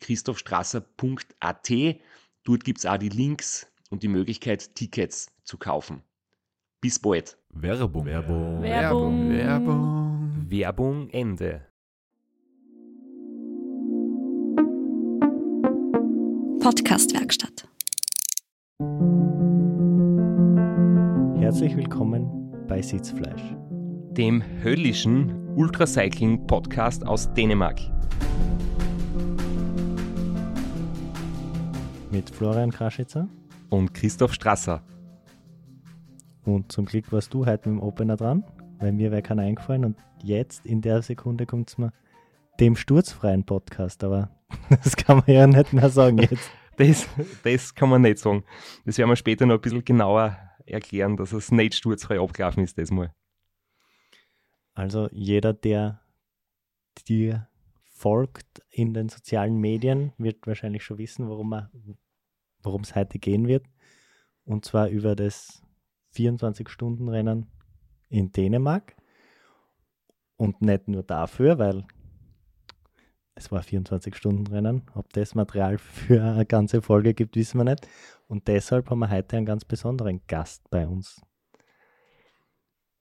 www.christophstrasser.at. Dort gibt es auch die Links und die Möglichkeit, Tickets zu kaufen. Bis bald. Werbung. Werbung. Werbung. Werbung. Werbung Ende. Podcastwerkstatt. Herzlich willkommen bei Sitzfleisch. Dem höllischen Ultracycling-Podcast aus Dänemark. Mit Florian Kraschitzer. Und Christoph Strasser. Und zum Glück warst du heute mit dem Opener dran, weil mir wäre keiner eingefallen. Und jetzt in der Sekunde kommt es mir dem sturzfreien Podcast. Aber das kann man ja nicht mehr sagen jetzt. Das, das kann man nicht sagen. Das werden wir später noch ein bisschen genauer erklären, dass es nicht sturzfrei abgelaufen ist, das mal. Also jeder, der dir folgt in den sozialen Medien, wird wahrscheinlich schon wissen, worum es heute gehen wird. Und zwar über das 24-Stunden-Rennen in Dänemark. Und nicht nur dafür, weil es war 24-Stunden-Rennen. Ob das Material für eine ganze Folge gibt, wissen wir nicht. Und deshalb haben wir heute einen ganz besonderen Gast bei uns.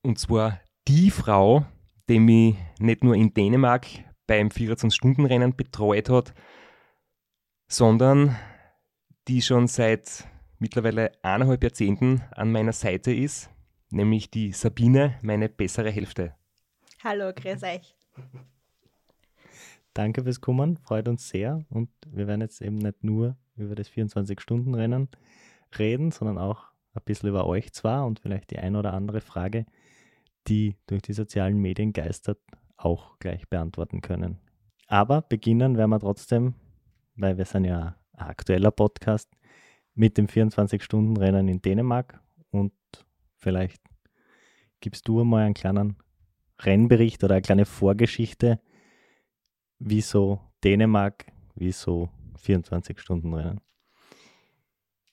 Und zwar die Frau, die mich nicht nur in Dänemark beim 24-Stunden-Rennen betreut hat, sondern die schon seit mittlerweile eineinhalb Jahrzehnten an meiner Seite ist, nämlich die Sabine, meine bessere Hälfte. Hallo, grüß euch. Danke fürs Kommen, freut uns sehr. Und wir werden jetzt eben nicht nur über das 24-Stunden-Rennen reden, sondern auch ein bisschen über euch zwar und vielleicht die ein oder andere Frage, die durch die sozialen Medien geistert, auch gleich beantworten können. Aber beginnen werden wir trotzdem, weil wir sind ja ein aktueller Podcast, mit dem 24-Stunden-Rennen in Dänemark und vielleicht gibst du einmal einen kleinen Rennbericht oder eine kleine Vorgeschichte, wieso Dänemark, wieso 24-Stunden-Rennen.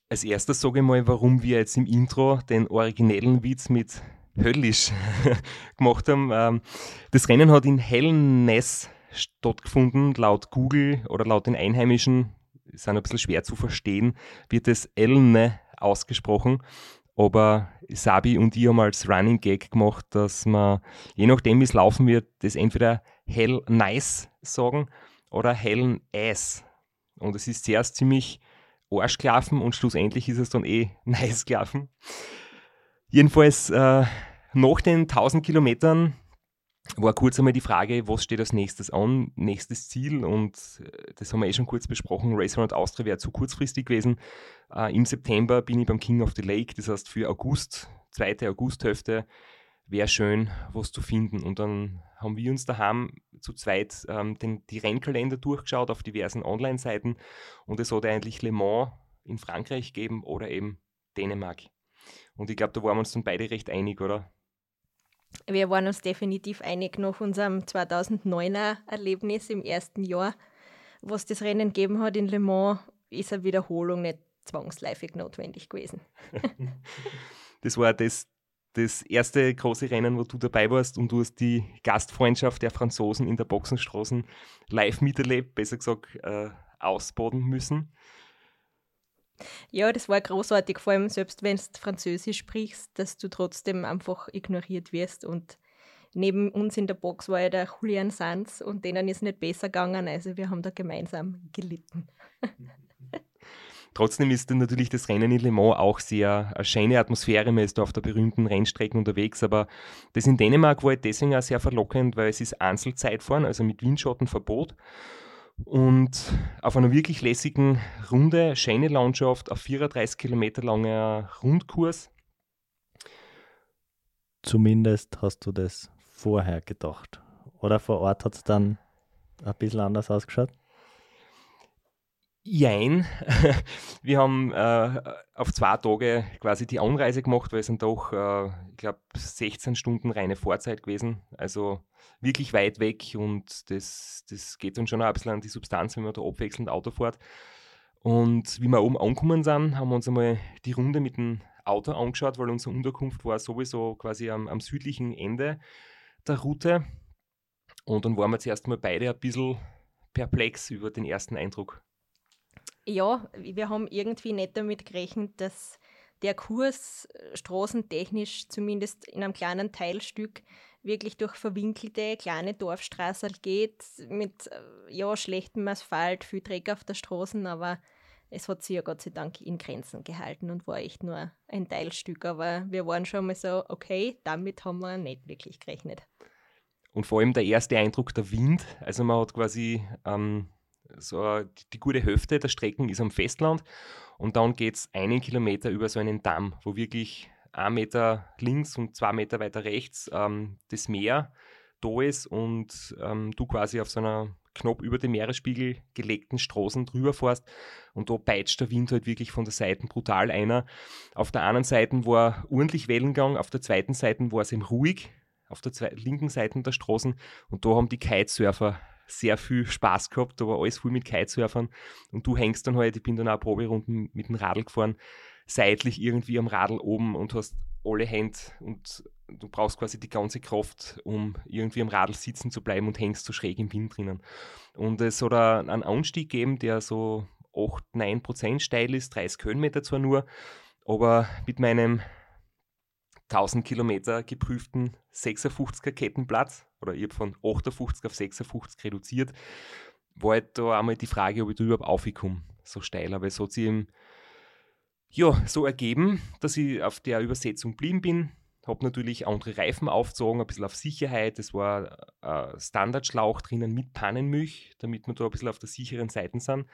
Als erstes sage ich mal, warum wir jetzt im Intro den originellen Witz mit höllisch gemacht haben. Ähm, das Rennen hat in Hellness stattgefunden, laut Google oder laut den Einheimischen, ist ein bisschen schwer zu verstehen, wird es Elne ausgesprochen. Aber Sabi und ich haben als Running Gag gemacht, dass man, je nachdem wie es laufen wird, das entweder Hell Nice sagen oder Hell Ass. Und es ist zuerst ziemlich Arsch gelaufen und schlussendlich ist es dann eh nice gelaufen. Jedenfalls äh, nach den 1000 Kilometern war kurz einmal die Frage, was steht als nächstes an, nächstes Ziel und äh, das haben wir eh schon kurz besprochen, Race Around Austria wäre zu kurzfristig gewesen. Äh, Im September bin ich beim King of the Lake, das heißt für August, zweite Augusthälfte, wäre schön, was zu finden. Und dann haben wir uns daheim zu zweit ähm, den, die Rennkalender durchgeschaut auf diversen Online-Seiten und es hat eigentlich Le Mans in Frankreich gegeben oder eben Dänemark. Und ich glaube, da waren wir uns dann beide recht einig, oder? Wir waren uns definitiv einig nach unserem 2009er Erlebnis im ersten Jahr, was das Rennen gegeben hat in Le Mans, ist eine Wiederholung nicht zwangsläufig notwendig gewesen. das war das, das erste große Rennen, wo du dabei warst und du hast die Gastfreundschaft der Franzosen in der Boxenstraßen live miterlebt, besser gesagt äh, ausbaden müssen. Ja, das war großartig, vor allem selbst wenn du Französisch sprichst, dass du trotzdem einfach ignoriert wirst. Und neben uns in der Box war ja der Julian Sanz und denen ist nicht besser gegangen, also wir haben da gemeinsam gelitten. Trotzdem ist dann natürlich das Rennen in Le Mans auch sehr eine schöne Atmosphäre. Man ist da auf der berühmten Rennstrecke unterwegs, aber das in Dänemark war halt deswegen auch sehr verlockend, weil es ist Einzelzeitfahren, also mit Windschattenverbot. Und auf einer wirklich lässigen Runde, schöne Landschaft, auf 34 Kilometer langer Rundkurs. Zumindest hast du das vorher gedacht. Oder vor Ort hat es dann ein bisschen anders ausgeschaut? Jein. Wir haben äh, auf zwei Tage quasi die Anreise gemacht, weil es sind doch, äh, ich glaube, 16 Stunden reine Vorzeit gewesen. Also wirklich weit weg und das, das geht dann schon ein bisschen an die Substanz, wenn man da abwechselnd Auto fährt. Und wie wir oben angekommen sind, haben wir uns einmal die Runde mit dem Auto angeschaut, weil unsere Unterkunft war sowieso quasi am, am südlichen Ende der Route. Und dann waren wir zuerst mal beide ein bisschen perplex über den ersten Eindruck. Ja, wir haben irgendwie nicht damit gerechnet, dass der Kurs äh, straßentechnisch zumindest in einem kleinen Teilstück wirklich durch verwinkelte kleine Dorfstraßen geht, mit äh, ja, schlechtem Asphalt, viel Dreck auf der Straße, aber es hat sich ja Gott sei Dank in Grenzen gehalten und war echt nur ein Teilstück. Aber wir waren schon mal so, okay, damit haben wir nicht wirklich gerechnet. Und vor allem der erste Eindruck, der Wind. Also man hat quasi ähm, so die, die, gute Hälfte der Strecken ist am Festland und dann geht es einen Kilometer über so einen Damm, wo wirklich ein Meter links und zwei Meter weiter rechts ähm, das Meer da ist und ähm, du quasi auf so einer knapp über dem Meeresspiegel gelegten Straßen drüber fährst und da peitscht der Wind halt wirklich von der Seite brutal einer. Auf der einen Seite war ordentlich Wellengang, auf der zweiten Seite war es eben ruhig, auf der linken Seite der Straßen und da haben die Kitesurfer sehr viel Spaß gehabt, da war alles voll mit Kitesurfern und du hängst dann halt, ich bin dann auch Proberunden mit dem Radl gefahren, seitlich irgendwie am Radl oben und hast alle Hände und du brauchst quasi die ganze Kraft, um irgendwie am Radl sitzen zu bleiben und hängst so schräg im Wind drinnen. Und es hat einen Anstieg gegeben, der so 8, 9 Prozent steil ist, 30 Höhenmeter zwar nur, aber mit meinem 1000 Kilometer geprüften 56er Kettenplatz oder ich habe von 58 auf 56 reduziert, war halt da einmal die Frage, ob ich da überhaupt aufkomme, so steil. Aber es hat sich eben ja, so ergeben, dass ich auf der Übersetzung blieben bin. Habe natürlich andere Reifen aufgezogen, ein bisschen auf Sicherheit. Es war ein Standardschlauch drinnen mit Pannenmilch, damit wir da ein bisschen auf der sicheren Seite sind.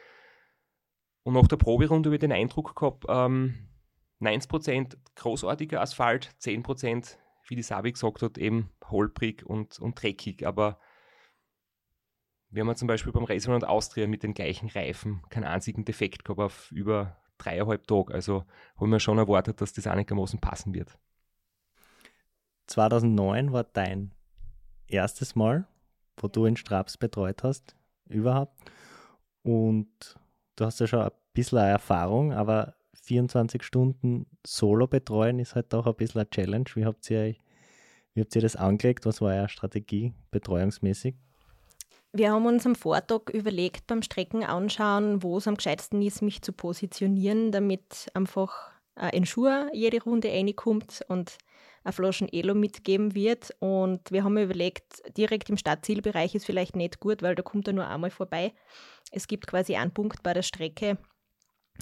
Und nach der Proberunde habe ich den Eindruck gehabt, ähm, 90% großartiger Asphalt, 10%, wie die Sabi gesagt hat, eben holprig und, und dreckig. Aber wir haben zum Beispiel beim Racing Austria mit den gleichen Reifen keinen einzigen Defekt gehabt auf über dreieinhalb Tage. Also haben wir schon erwartet, dass das einigermaßen passen wird. 2009 war dein erstes Mal, wo du in Straps betreut hast, überhaupt. Und du hast ja schon ein bisschen Erfahrung, aber 24 Stunden solo betreuen ist halt doch ein bisschen eine Challenge. Wie habt ihr, wie habt ihr das angelegt? Was war eure Strategie betreuungsmäßig? Wir haben uns am Vortag überlegt beim Strecken anschauen, wo es am gescheitsten ist, mich zu positionieren, damit einfach ein Schuh jede Runde reinkommt und eine Flaschen Elo mitgeben wird. Und wir haben überlegt, direkt im Stadtzielbereich ist vielleicht nicht gut, weil da kommt er nur einmal vorbei. Es gibt quasi einen Punkt bei der Strecke,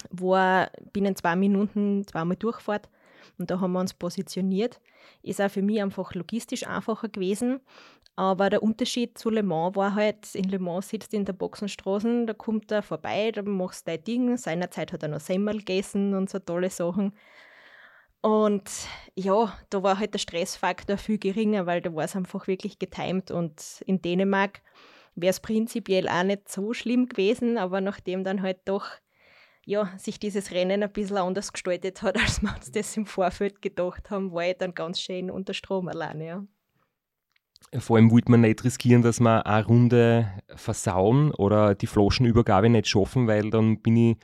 wo er binnen zwei Minuten zweimal durchfährt. Und da haben wir uns positioniert. Ist auch für mich einfach logistisch einfacher gewesen. Aber der Unterschied zu Le Mans war halt, in Le Mans sitzt in der Boxenstraße, da kommt er vorbei, da machst du dein Ding. Seinerzeit hat er noch Semmel gegessen und so tolle Sachen. Und ja, da war halt der Stressfaktor viel geringer, weil da war es einfach wirklich getimt. Und in Dänemark wäre es prinzipiell auch nicht so schlimm gewesen, aber nachdem dann halt doch ja, sich dieses Rennen ein bisschen anders gestaltet hat, als wir uns das im Vorfeld gedacht haben, war ich dann ganz schön unter Strom alleine. Ja. Vor allem wollte man nicht riskieren, dass wir eine Runde versauen oder die Flaschenübergabe nicht schaffen, weil dann bin ich,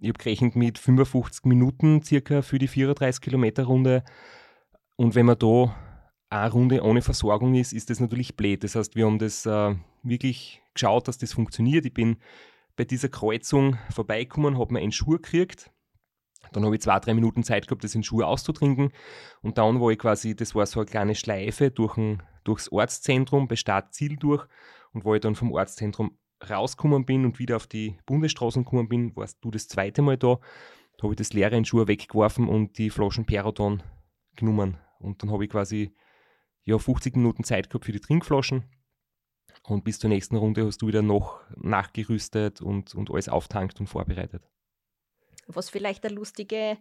ich habe gerechnet mit 55 Minuten circa für die 34 Kilometer Runde. Und wenn man da eine Runde ohne Versorgung ist, ist das natürlich blöd. Das heißt, wir haben das äh, wirklich geschaut, dass das funktioniert. Ich bin bei dieser Kreuzung vorbeigekommen, habe mir einen Schuh gekriegt. Dann habe ich zwei, drei Minuten Zeit gehabt, das in Schuhe auszutrinken. Und dann war ich quasi, das war so eine kleine Schleife durch ein, durchs Ortszentrum, bei Start-Ziel durch. Und wo ich dann vom Ortszentrum rausgekommen bin und wieder auf die Bundesstraßen gekommen bin, warst du das zweite Mal da. Da habe ich das leere in Schuhe weggeworfen und die Flaschen Peroton genommen. Und dann habe ich quasi ja, 50 Minuten Zeit gehabt für die Trinkflaschen. Und bis zur nächsten Runde hast du wieder noch nachgerüstet und, und alles auftankt und vorbereitet. Was vielleicht eine lustige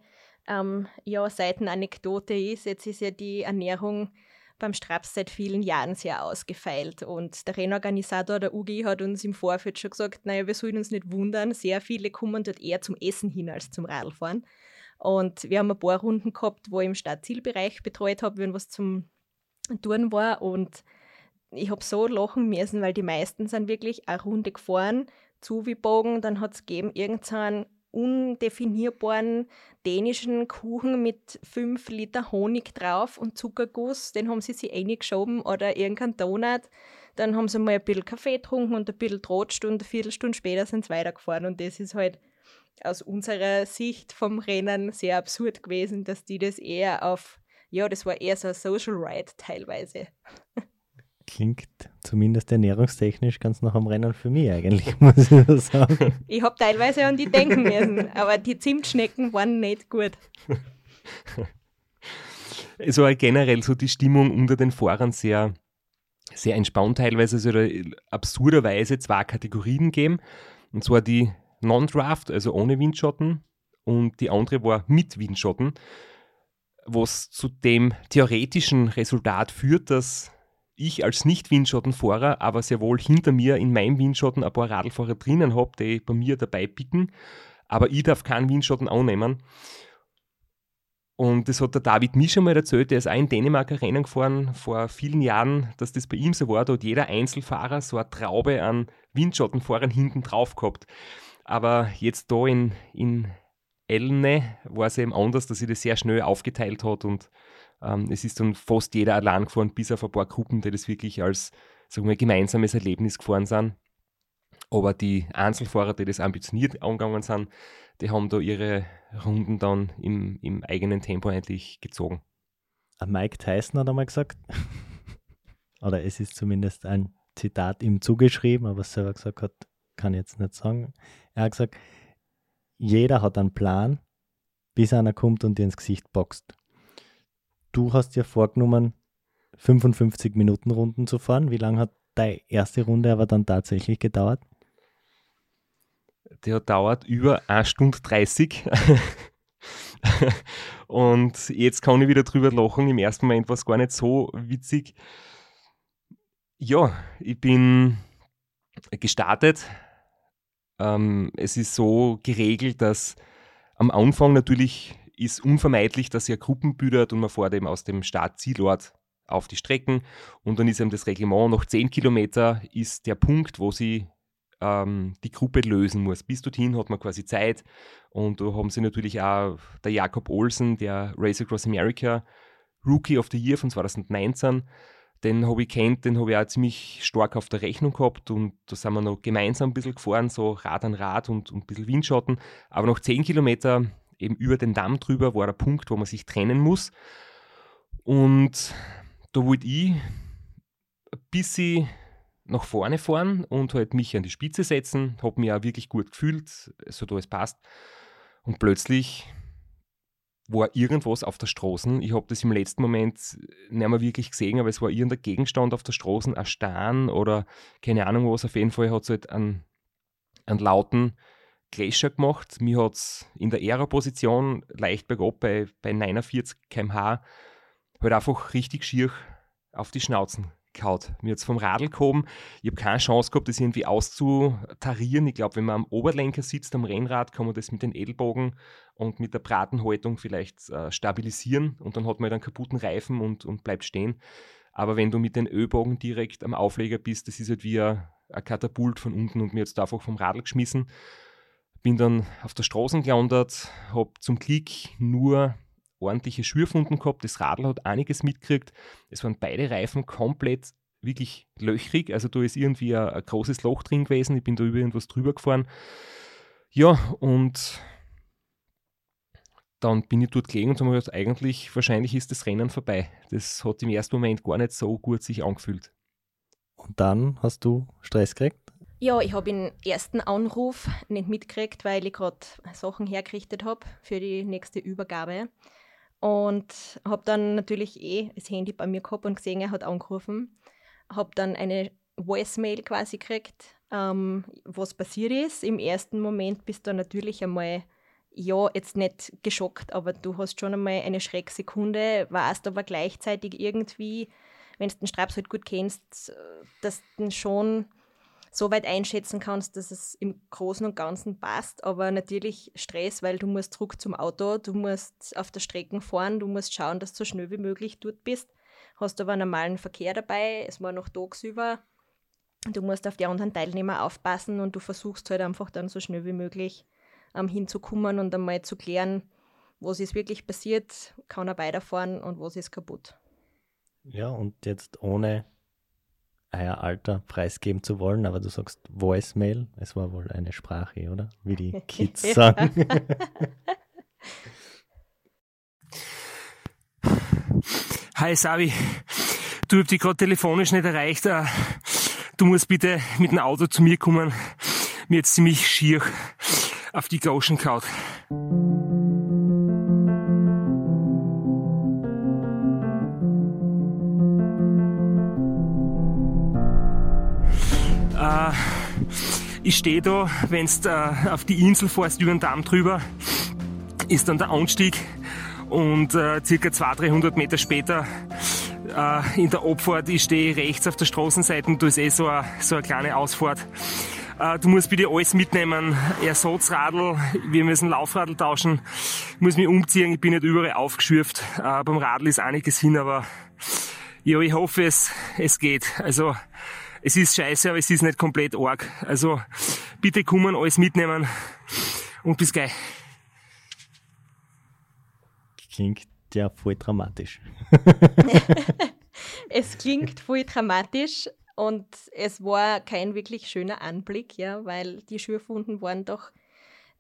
ähm, ja, Seitenanekdote ist, jetzt ist ja die Ernährung beim Straps seit vielen Jahren sehr ausgefeilt. Und der Rennorganisator, der Ugi, hat uns im Vorfeld schon gesagt, naja, wir sollen uns nicht wundern, sehr viele kommen dort eher zum Essen hin als zum Radlfahren. Und wir haben ein paar Runden gehabt, wo ich im Stadtzielbereich betreut habe, wenn was zum Touren war. Und ich habe so lachen müssen, weil die meisten sind wirklich eine Runde gefahren, zu wie Bogen, dann hat es gegeben irgendeinen undefinierbaren dänischen Kuchen mit 5 Liter Honig drauf und Zuckerguss, den haben sie sich eingeschoben oder irgendein Donut. Dann haben sie mal ein bisschen Kaffee getrunken und ein bisschen trotscht und eine Viertelstunde später sind sie weitergefahren. Und das ist halt aus unserer Sicht vom Rennen sehr absurd gewesen, dass die das eher auf, ja, das war eher so ein Social Ride teilweise. Klingt zumindest ernährungstechnisch ganz nach am Rennen für mich eigentlich, muss ich so sagen. Ich habe teilweise an die denken müssen, aber die Zimtschnecken waren nicht gut. Es war generell so die Stimmung unter den Fahrern sehr, sehr entspannt teilweise. Es also absurderweise zwei Kategorien gegeben. Und zwar die Non-Draft, also ohne Windschatten, und die andere war mit Windschatten, was zu dem theoretischen Resultat führt, dass ich als Nicht-Windschattenfahrer, aber sehr wohl hinter mir in meinem Windschatten ein paar Radlfahrer drinnen habe, die bei mir dabei picken, aber ich darf keinen Windschatten annehmen. Und das hat der David Mischer mal erzählt, der ist auch in Dänemark ein Rennen gefahren vor vielen Jahren, dass das bei ihm so war. Da hat jeder Einzelfahrer so eine Traube an Windschattenfahrern hinten drauf gehabt. Aber jetzt da in, in Elne war es eben anders, dass sich das sehr schnell aufgeteilt hat und es ist dann fast jeder allein gefahren, bis auf ein paar Gruppen, die das wirklich als sagen wir, gemeinsames Erlebnis gefahren sind. Aber die Einzelfahrer, die das ambitioniert angegangen sind, die haben da ihre Runden dann im, im eigenen Tempo eigentlich gezogen. Mike Tyson hat einmal gesagt, oder es ist zumindest ein Zitat ihm zugeschrieben, aber was er selber gesagt hat, kann ich jetzt nicht sagen. Er hat gesagt, jeder hat einen Plan, bis einer kommt und dir ins Gesicht boxt du hast dir vorgenommen, 55 Minuten Runden zu fahren. Wie lange hat deine erste Runde aber dann tatsächlich gedauert? Der dauert über 1 Stunde 30. und jetzt kann ich wieder drüber lachen. Im ersten Moment war es gar nicht so witzig. Ja, ich bin gestartet. Ähm, es ist so geregelt, dass am Anfang natürlich ist unvermeidlich, dass ihr Gruppen büdert und man fährt eben aus dem Startzielort auf die Strecken und dann ist eben das Reglement noch 10 Kilometer ist der Punkt, wo sie ähm, die Gruppe lösen muss. Bis dorthin hat man quasi Zeit und da haben sie natürlich auch der Jakob Olsen, der Race Across America Rookie of the Year von 2019, den habe ich kennt, den habe ich auch ziemlich stark auf der Rechnung gehabt und da sind wir noch gemeinsam ein bisschen gefahren, so Rad an Rad und, und ein bisschen Windschatten. Aber noch 10 Kilometer eben über den Damm drüber war der Punkt, wo man sich trennen muss. Und da wollte ich ein bisschen nach vorne fahren und halt mich an die Spitze setzen, habe mich auch wirklich gut gefühlt, so da es passt. Und plötzlich war irgendwas auf der Straße. Ich habe das im letzten Moment nicht mehr wirklich gesehen, aber es war irgendein Gegenstand auf der Straße, ein Stern oder keine Ahnung was. Auf jeden Fall hat es halt einen, einen lauten Gletscher gemacht. Mir hat es in der Aero-Position leicht bergab bei, bei 49 km/h halt einfach richtig schier auf die Schnauzen gehaut. Mir hat es vom Radl gehoben. Ich habe keine Chance gehabt, das irgendwie auszutarieren. Ich glaube, wenn man am Oberlenker sitzt, am Rennrad, kann man das mit den Ellbogen und mit der Bratenhaltung vielleicht äh, stabilisieren und dann hat man halt einen kaputten Reifen und, und bleibt stehen. Aber wenn du mit den Ölbogen direkt am Aufleger bist, das ist halt wie ein, ein Katapult von unten und mir es einfach vom Radl geschmissen. Bin dann auf der Straße gelandet, habe zum Glück nur ordentliche Schürfunden gehabt. Das Radl hat einiges mitgekriegt. Es waren beide Reifen komplett wirklich löchrig. Also da ist irgendwie ein, ein großes Loch drin gewesen. Ich bin da über irgendwas drüber gefahren. Ja, und dann bin ich dort gelegen und habe mir gedacht, eigentlich, wahrscheinlich ist das Rennen vorbei. Das hat im ersten Moment gar nicht so gut sich angefühlt. Und dann hast du Stress gekriegt? Ja, ich habe den ersten Anruf nicht mitgekriegt, weil ich gerade Sachen hergerichtet habe für die nächste Übergabe. Und habe dann natürlich eh das Handy bei mir gehabt und gesehen, er hat angerufen. Habe dann eine Voicemail quasi gekriegt, ähm, was passiert ist. Im ersten Moment bist du natürlich einmal, ja, jetzt nicht geschockt, aber du hast schon einmal eine Schrecksekunde, warst aber gleichzeitig irgendwie, wenn du den Straps halt gut kennst, dass du schon so weit einschätzen kannst, dass es im Großen und Ganzen passt, aber natürlich Stress, weil du musst zurück zum Auto, du musst auf der Strecke fahren, du musst schauen, dass du so schnell wie möglich dort bist. Hast aber normalen Verkehr dabei, es war noch tagsüber. Du musst auf die anderen Teilnehmer aufpassen und du versuchst halt einfach dann so schnell wie möglich ähm, hinzukommen und einmal zu klären, was ist wirklich passiert, kann er weiterfahren und was ist kaputt. Ja, und jetzt ohne euer Alter preisgeben zu wollen, aber du sagst Voicemail, es war wohl eine Sprache, oder? Wie die Kids sagen. Hi Savi, du hast dich gerade telefonisch nicht erreicht. Äh, Du musst bitte mit dem Auto zu mir kommen. Mir jetzt ziemlich schier auf die Gauschen kaut. Ich stehe da, wenn du auf die Insel fährst, über den Damm drüber, ist dann der Anstieg und äh, circa 200, 300 Meter später äh, in der Abfahrt, ich stehe rechts auf der Straßenseite, da ist eh so eine, so eine kleine Ausfahrt. Äh, du musst bitte alles mitnehmen, Ersatzradl, wir müssen Laufradl tauschen, ich muss mich umziehen, ich bin nicht überall aufgeschürft. Äh, beim Radl ist einiges hin, aber ja, ich hoffe, es, es geht. Also, es ist scheiße, aber es ist nicht komplett arg. Also, bitte kommen, alles mitnehmen und bis gleich. Klingt ja voll dramatisch. es klingt voll dramatisch und es war kein wirklich schöner Anblick, ja, weil die Schürfwunden waren doch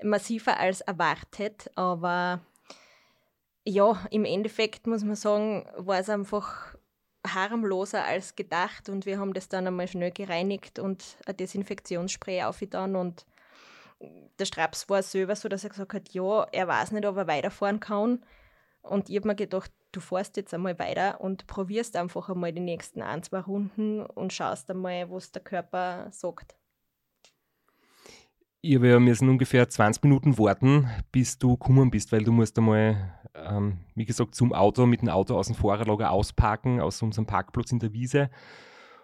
massiver als erwartet, aber ja, im Endeffekt muss man sagen, war es einfach harmloser als gedacht und wir haben das dann einmal schnell gereinigt und ein Desinfektionsspray aufgetan und der Straps war selber so, dass er gesagt hat, ja, er weiß nicht, ob er weiterfahren kann. Und ich habe mir gedacht, du fährst jetzt einmal weiter und probierst einfach einmal die nächsten ein, zwei Runden und schaust einmal, was der Körper sagt. Ich ja müssen ungefähr 20 Minuten warten, bis du gekommen bist, weil du musst einmal ähm, wie gesagt, zum Auto mit dem Auto aus dem Fahrerlager ausparken, aus unserem Parkplatz in der Wiese.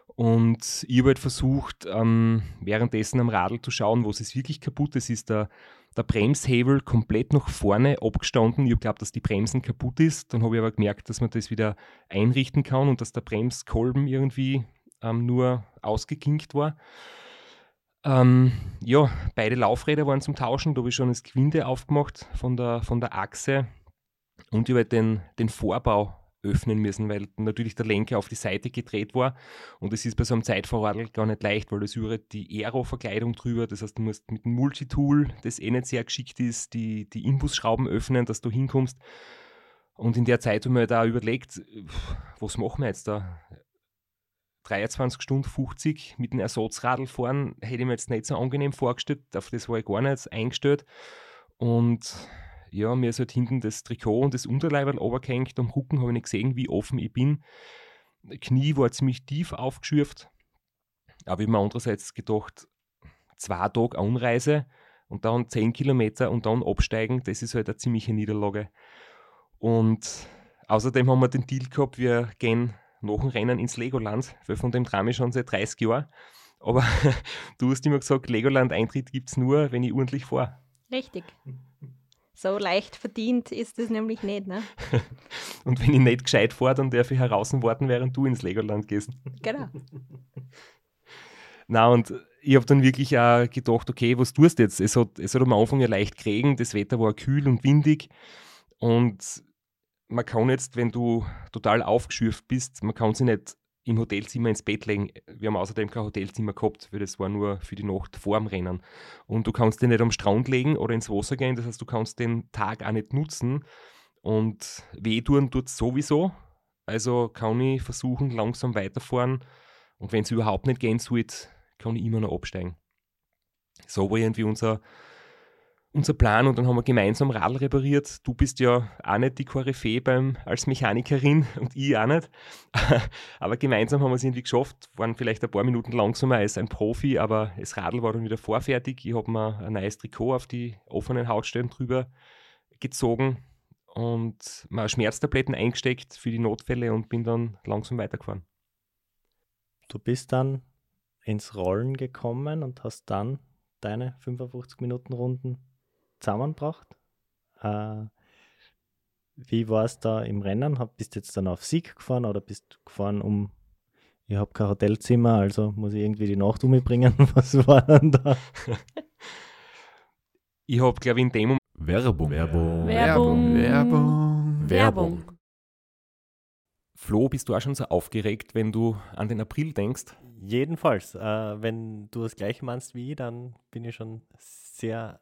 Und ich habe halt versucht, ähm, währenddessen am Radl zu schauen, was ist wirklich kaputt. Es ist der, der Bremshebel komplett nach vorne abgestanden. Ich habe geglaubt, dass die Bremsen kaputt ist. Dann habe ich aber gemerkt, dass man das wieder einrichten kann und dass der Bremskolben irgendwie ähm, nur ausgekinkt war. Ähm, ja, beide Laufräder waren zum Tauschen. Da habe ich schon das Gewinde aufgemacht von der, von der Achse und über den, den Vorbau öffnen müssen, weil natürlich der Lenker auf die Seite gedreht war. Und es ist bei so einem Zeitvorradl gar nicht leicht, weil das über die Aero-Verkleidung drüber. Das heißt, du musst mit dem Multitool, das eh nicht sehr geschickt ist, die, die Imbusschrauben öffnen, dass du hinkommst. Und in der Zeit haben wir da überlegt, was machen wir jetzt da? 23 Stunden 50 mit dem Ersatzradl fahren, hätte ich mir jetzt nicht so angenehm vorgestellt. Auf das war ich gar nicht eingestellt. Und ja, mir ist halt hinten das Trikot und das Unterleiberl runtergehängt. Am Rücken habe ich nicht gesehen, wie offen ich bin. Knie war ziemlich tief aufgeschürft. Aber ich habe mir andererseits gedacht, zwei Tage Anreise und dann zehn Kilometer und dann absteigen, das ist halt eine ziemliche Niederlage. Und außerdem haben wir den Deal gehabt, wir gehen nach dem Rennen ins Legoland, weil von dem ich schon seit 30 Jahren. Aber du hast immer gesagt, Legoland-Eintritt gibt es nur, wenn ich ordentlich fahre. Richtig. So leicht verdient ist es nämlich nicht, ne? Und wenn ich nicht gescheit fahre, dann darf ich heraus warten, während du ins Legoland gehst. Genau. Na und ich habe dann wirklich auch gedacht, okay, was tust du jetzt? Es hat, es hat am Anfang ja leicht geregnet, das Wetter war kühl und windig und man kann jetzt, wenn du total aufgeschürft bist, man kann sich nicht im Hotelzimmer ins Bett legen. Wir haben außerdem kein Hotelzimmer gehabt, weil das war nur für die Nacht vor dem Rennen. Und du kannst den nicht am Strand legen oder ins Wasser gehen, das heißt, du kannst den Tag auch nicht nutzen. Und wehtun tut es sowieso. Also kann ich versuchen, langsam weiterfahren. Und wenn es überhaupt nicht gehen sollte, kann ich immer noch absteigen. So war irgendwie unser, unser Plan und dann haben wir gemeinsam Radl repariert. Du bist ja auch nicht die Koryphäe beim, als Mechanikerin und ich auch nicht. aber gemeinsam haben wir es irgendwie geschafft, waren vielleicht ein paar Minuten langsamer als ein Profi, aber das Radl war dann wieder vorfertig. Ich habe mir ein neues Trikot auf die offenen Hautstellen drüber gezogen und mal Schmerztabletten eingesteckt für die Notfälle und bin dann langsam weitergefahren. Du bist dann ins Rollen gekommen und hast dann deine 55 Minuten Runden zusammengebracht. Äh, wie war es da im Rennen? Bist du jetzt dann auf Sieg gefahren oder bist du gefahren um, ich habe kein Hotelzimmer, also muss ich irgendwie die Nacht umbringen? Was war dann da? Ich habe, glaube ich, in dem Moment Werbung. Werbung. Werbung. Werbung. Werbung. Flo, bist du auch schon so aufgeregt, wenn du an den April denkst? Jedenfalls, äh, wenn du das gleiche meinst wie ich, dann bin ich schon sehr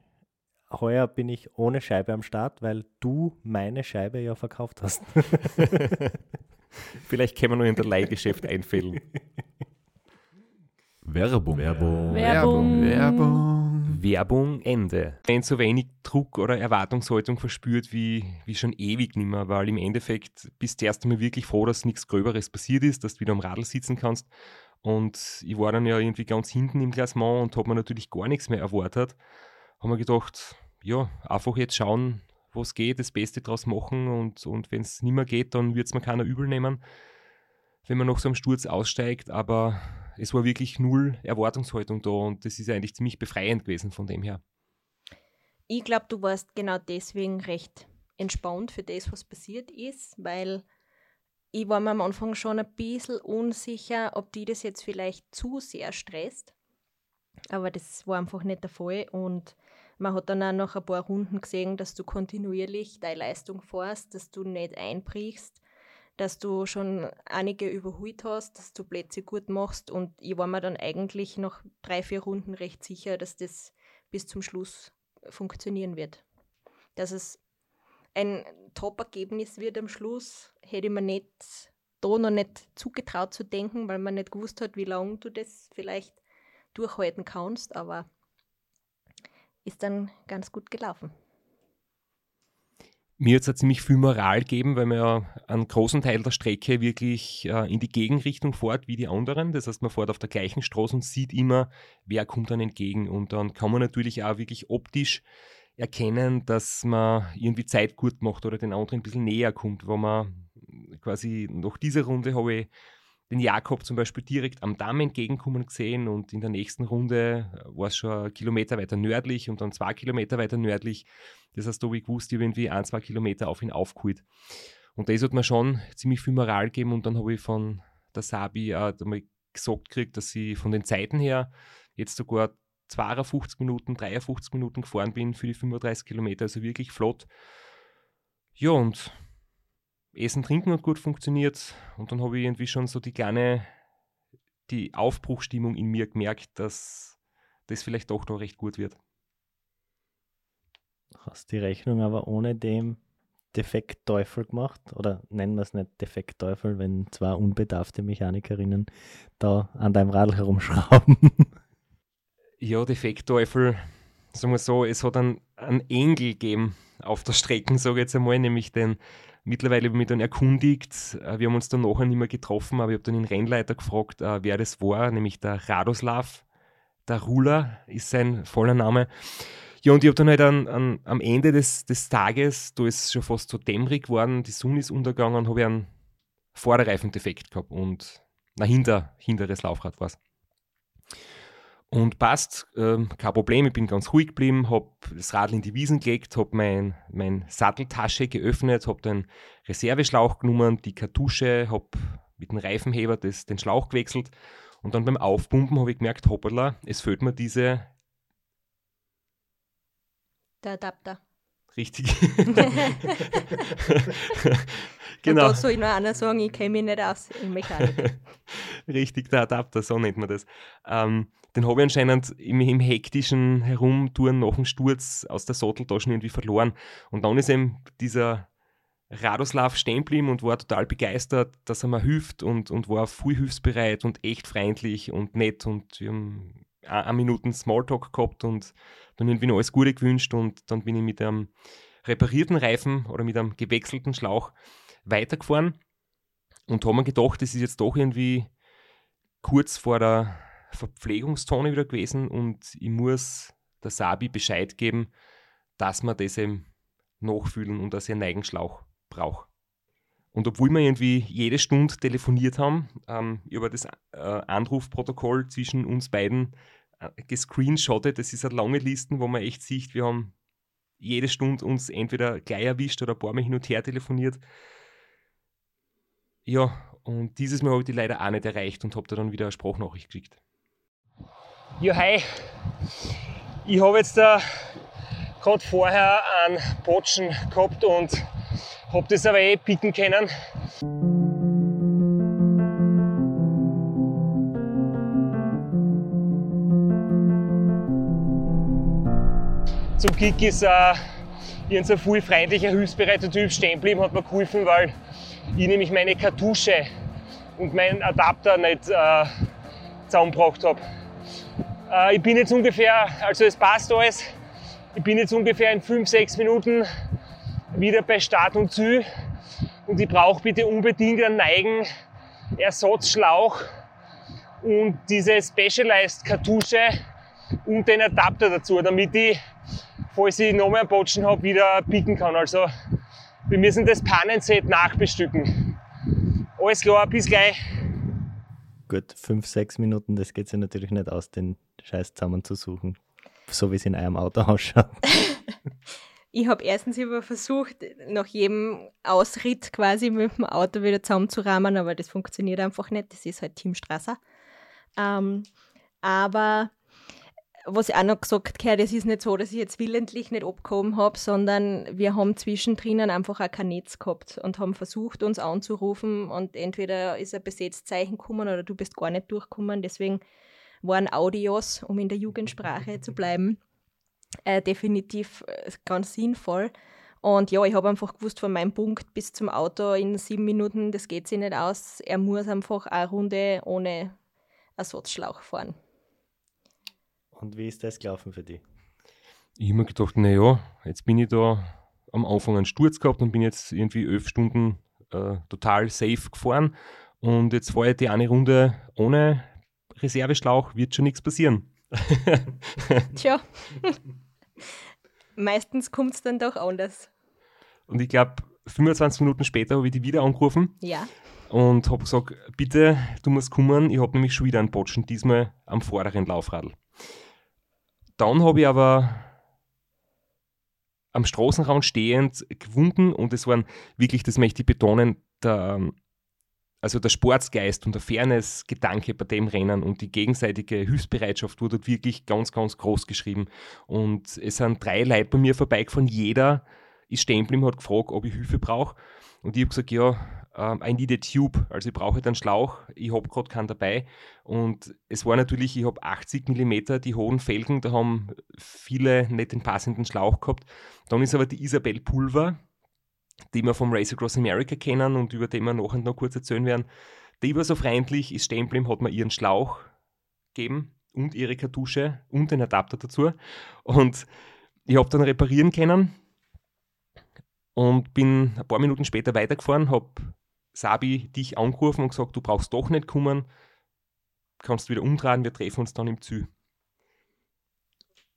Heuer bin ich ohne Scheibe am Start, weil du meine Scheibe ja verkauft hast. Vielleicht können wir noch in der Leihgeschäft einfällen. Werbung. Werbung. Werbung. Werbung. Werbung, Ende. Wenn so wenig Druck oder Erwartungshaltung verspürt wie, wie schon ewig nicht mehr, weil im Endeffekt bist du erst einmal wirklich froh, dass nichts Gröberes passiert ist, dass du wieder am Radl sitzen kannst. Und ich war dann ja irgendwie ganz hinten im Klassement und habe mir natürlich gar nichts mehr erwartet. Haben wir gedacht, ja, einfach jetzt schauen, was geht, das Beste draus machen und, und wenn es nicht mehr geht, dann wird es mir keiner übel nehmen, wenn man nach so einem Sturz aussteigt. Aber es war wirklich null Erwartungshaltung da und das ist eigentlich ziemlich befreiend gewesen von dem her. Ich glaube, du warst genau deswegen recht entspannt für das, was passiert ist, weil ich war mir am Anfang schon ein bisschen unsicher, ob die das jetzt vielleicht zu sehr stresst. Aber das war einfach nicht der Fall und man hat dann auch nach ein paar Runden gesehen, dass du kontinuierlich deine Leistung fährst, dass du nicht einbrichst, dass du schon einige überholt hast, dass du Plätze gut machst und ich war mir dann eigentlich nach drei, vier Runden recht sicher, dass das bis zum Schluss funktionieren wird. Dass es ein Top-Ergebnis wird am Schluss, hätte ich mir nicht da noch nicht zugetraut zu denken, weil man nicht gewusst hat, wie lange du das vielleicht durchhalten kannst, aber ist dann ganz gut gelaufen. Mir hat es ziemlich viel Moral gegeben, weil man ja einen großen Teil der Strecke wirklich äh, in die Gegenrichtung fährt wie die anderen. Das heißt, man fährt auf der gleichen Straße und sieht immer, wer kommt dann entgegen. Und dann kann man natürlich auch wirklich optisch erkennen, dass man irgendwie Zeit gut macht oder den anderen ein bisschen näher kommt, wo man quasi nach dieser Runde habe ich den Jakob zum Beispiel direkt am Damm entgegenkommen gesehen und in der nächsten Runde war es schon einen Kilometer weiter nördlich und dann zwei Kilometer weiter nördlich. Das heißt, da habe ich gewusst, irgendwie ein, zwei Kilometer auf ihn aufgeholt. Und das hat mir schon ziemlich viel Moral gegeben und dann habe ich von der Sabi auch mal gesagt gekriegt, dass ich von den Zeiten her jetzt sogar 52 Minuten, 53 Minuten gefahren bin für die 35 Kilometer, also wirklich flott. Ja, und Essen, Trinken hat gut funktioniert und dann habe ich irgendwie schon so die kleine, die Aufbruchstimmung in mir gemerkt, dass das vielleicht doch noch recht gut wird. Hast die Rechnung aber ohne dem Defektteufel gemacht? Oder nennen wir es nicht Defektteufel, wenn zwei unbedarfte Mechanikerinnen da an deinem Radl herumschrauben? Ja, Defektteufel, sagen wir so, es hat einen, einen Engel gegeben auf der Strecke, sage ich jetzt einmal, nämlich den Mittlerweile habe ich mich dann erkundigt. Äh, wir haben uns dann nachher nicht mehr getroffen, aber ich habe dann den Rennleiter gefragt, äh, wer das war, nämlich der Radoslav. Der Rula ist sein voller Name. Ja, und ich habe dann halt an, an, am Ende des, des Tages, da ist schon fast so dämmerig geworden, die Sonne ist untergegangen, habe ich einen Vorderreifendefekt gehabt und na, hinter, hinteres Laufrad war es. Und passt, ähm, kein Problem, ich bin ganz ruhig geblieben, habe das Radl in die Wiesen gelegt, habe mein, mein Satteltasche geöffnet, habe den Reserveschlauch genommen, die Kartusche, habe mit dem Reifenheber das, den Schlauch gewechselt und dann beim Aufpumpen habe ich gemerkt, hoppala, es fehlt mir diese... Der Adapter. Richtig. genau. Und da soll ich noch einer sagen, ich kenne mich nicht aus in Mechanik. Richtig, der Adapter, so nennt man das. Ähm, den habe ich anscheinend im, im hektischen Herumtouren nach dem Sturz aus der Satteltasche irgendwie verloren. Und dann ist eben dieser Radoslav stehen geblieben und war total begeistert, dass er mir hilft und, und war voll hilfsbereit und echt freundlich und nett und wir haben eine Minuten Smalltalk gehabt und dann irgendwie noch alles Gute gewünscht und dann bin ich mit einem reparierten Reifen oder mit einem gewechselten Schlauch weitergefahren und habe mir gedacht, das ist jetzt doch irgendwie kurz vor der Verpflegungszone wieder gewesen und ich muss der Sabi Bescheid geben, dass man das eben nachfühlen und dass ich einen Neigenschlauch brauche. Und obwohl wir irgendwie jede Stunde telefoniert haben, ähm, über das äh, Anrufprotokoll zwischen uns beiden gescreenshottet, das ist eine lange Liste, wo man echt sieht, wir haben jede Stunde uns entweder gleich erwischt oder ein paar Mal hin und her telefoniert. Ja, und dieses Mal habe ich die leider auch nicht erreicht und habe da dann wieder eine Sprachnachricht gekriegt. Ja, hi. Ich habe jetzt da gerade vorher einen Botschen gehabt und habe das aber eh picken können. Zum Kick ist äh, irgendein viel freundlicher, hilfsbereiter Typ stehen geblieben, hat mir geholfen, weil ich nämlich meine Kartusche und meinen Adapter nicht äh, zusammengebracht habe. Äh, ich bin jetzt ungefähr, also es passt alles, ich bin jetzt ungefähr in 5, 6 Minuten wieder bei Start und Ziel und ich brauche bitte unbedingt einen Neigen Ersatzschlauch und diese Specialized Kartusche und den Adapter dazu, damit ich, falls ich noch mehr Botschen habe, wieder picken kann. Also wir müssen das Pannenset nachbestücken. Alles klar, bis gleich. Gut, fünf, sechs Minuten, das geht sich natürlich nicht aus, den Scheiß zusammenzusuchen, so wie es in eurem Auto ausschaut. ich habe erstens immer versucht, nach jedem Ausritt quasi mit dem Auto wieder zusammenzurahmen, aber das funktioniert einfach nicht. Das ist halt Team Strasser. Ähm, aber was ich auch noch gesagt habe, es ist nicht so, dass ich jetzt willentlich nicht abgehoben habe, sondern wir haben zwischendrin einfach auch kein Netz gehabt und haben versucht, uns anzurufen und entweder ist ein Besetzzeichen gekommen oder du bist gar nicht durchgekommen. Deswegen waren Audios, um in der Jugendsprache zu bleiben, äh, definitiv äh, ganz sinnvoll. Und ja, ich habe einfach gewusst, von meinem Punkt bis zum Auto in sieben Minuten, das geht sich nicht aus. Er muss einfach eine Runde ohne Ersatzschlauch fahren. Und wie ist das gelaufen für dich? Ich habe mir gedacht, naja, jetzt bin ich da am Anfang einen Sturz gehabt und bin jetzt irgendwie elf Stunden äh, total safe gefahren. Und jetzt fahre ich die eine Runde ohne Reserveschlauch, wird schon nichts passieren. Tja, meistens kommt es dann doch anders. Und ich glaube, 25 Minuten später habe ich die wieder angerufen Ja, und habe gesagt, bitte, du musst kommen, ich habe nämlich schon wieder einen Botschen, diesmal am vorderen Laufradl. Dann habe ich aber am Straßenrand stehend gewunden und es waren wirklich, das möchte ich betonen, der, also der Sportsgeist und der Fairness-Gedanke bei dem Rennen und die gegenseitige Hilfsbereitschaft wurde wirklich ganz, ganz groß geschrieben. Und es sind drei Leute bei mir vorbeigefahren, jeder ist stehen geblieben, hat gefragt, ob ich Hilfe brauche. Und ich habe gesagt, ja, ähm, I need a tube, also ich brauche halt einen Schlauch, ich habe gerade keinen dabei. Und es war natürlich, ich habe 80 mm die hohen Felgen, da haben viele nicht den passenden Schlauch gehabt. Dann ist aber die Isabel Pulver, die wir vom Race Across America kennen und über den wir nachher noch kurz erzählen werden. Die war so freundlich, ist stehen hat mir ihren Schlauch gegeben und ihre Kartusche und den Adapter dazu. Und ich habe dann reparieren können und bin ein paar Minuten später weitergefahren, habe Sabi dich angerufen und gesagt, du brauchst doch nicht kommen, kannst wieder umdrehen, wir treffen uns dann im Ziel.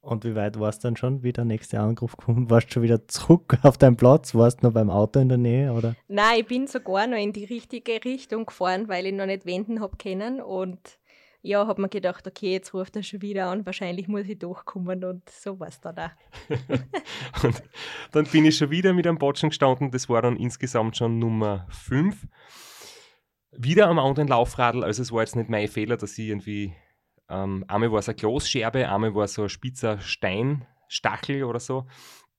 Und wie weit warst du dann schon, wie der nächste Anruf kommt? Warst du schon wieder zurück auf deinen Platz? Warst du noch beim Auto in der Nähe? Oder? nein, ich bin sogar noch in die richtige Richtung gefahren, weil ich noch nicht wenden habe können. Und ja, habe mir gedacht, okay, jetzt ruft er schon wieder an, wahrscheinlich muss ich durchkommen und so war es dann auch. Und dann bin ich schon wieder mit einem Botschen gestanden, das war dann insgesamt schon Nummer 5. Wieder am anderen Laufradl, also es war jetzt nicht mein Fehler, dass ich irgendwie, ähm, einmal war es eine Glosscherbe, einmal war es so ein spitzer Steinstachel oder so,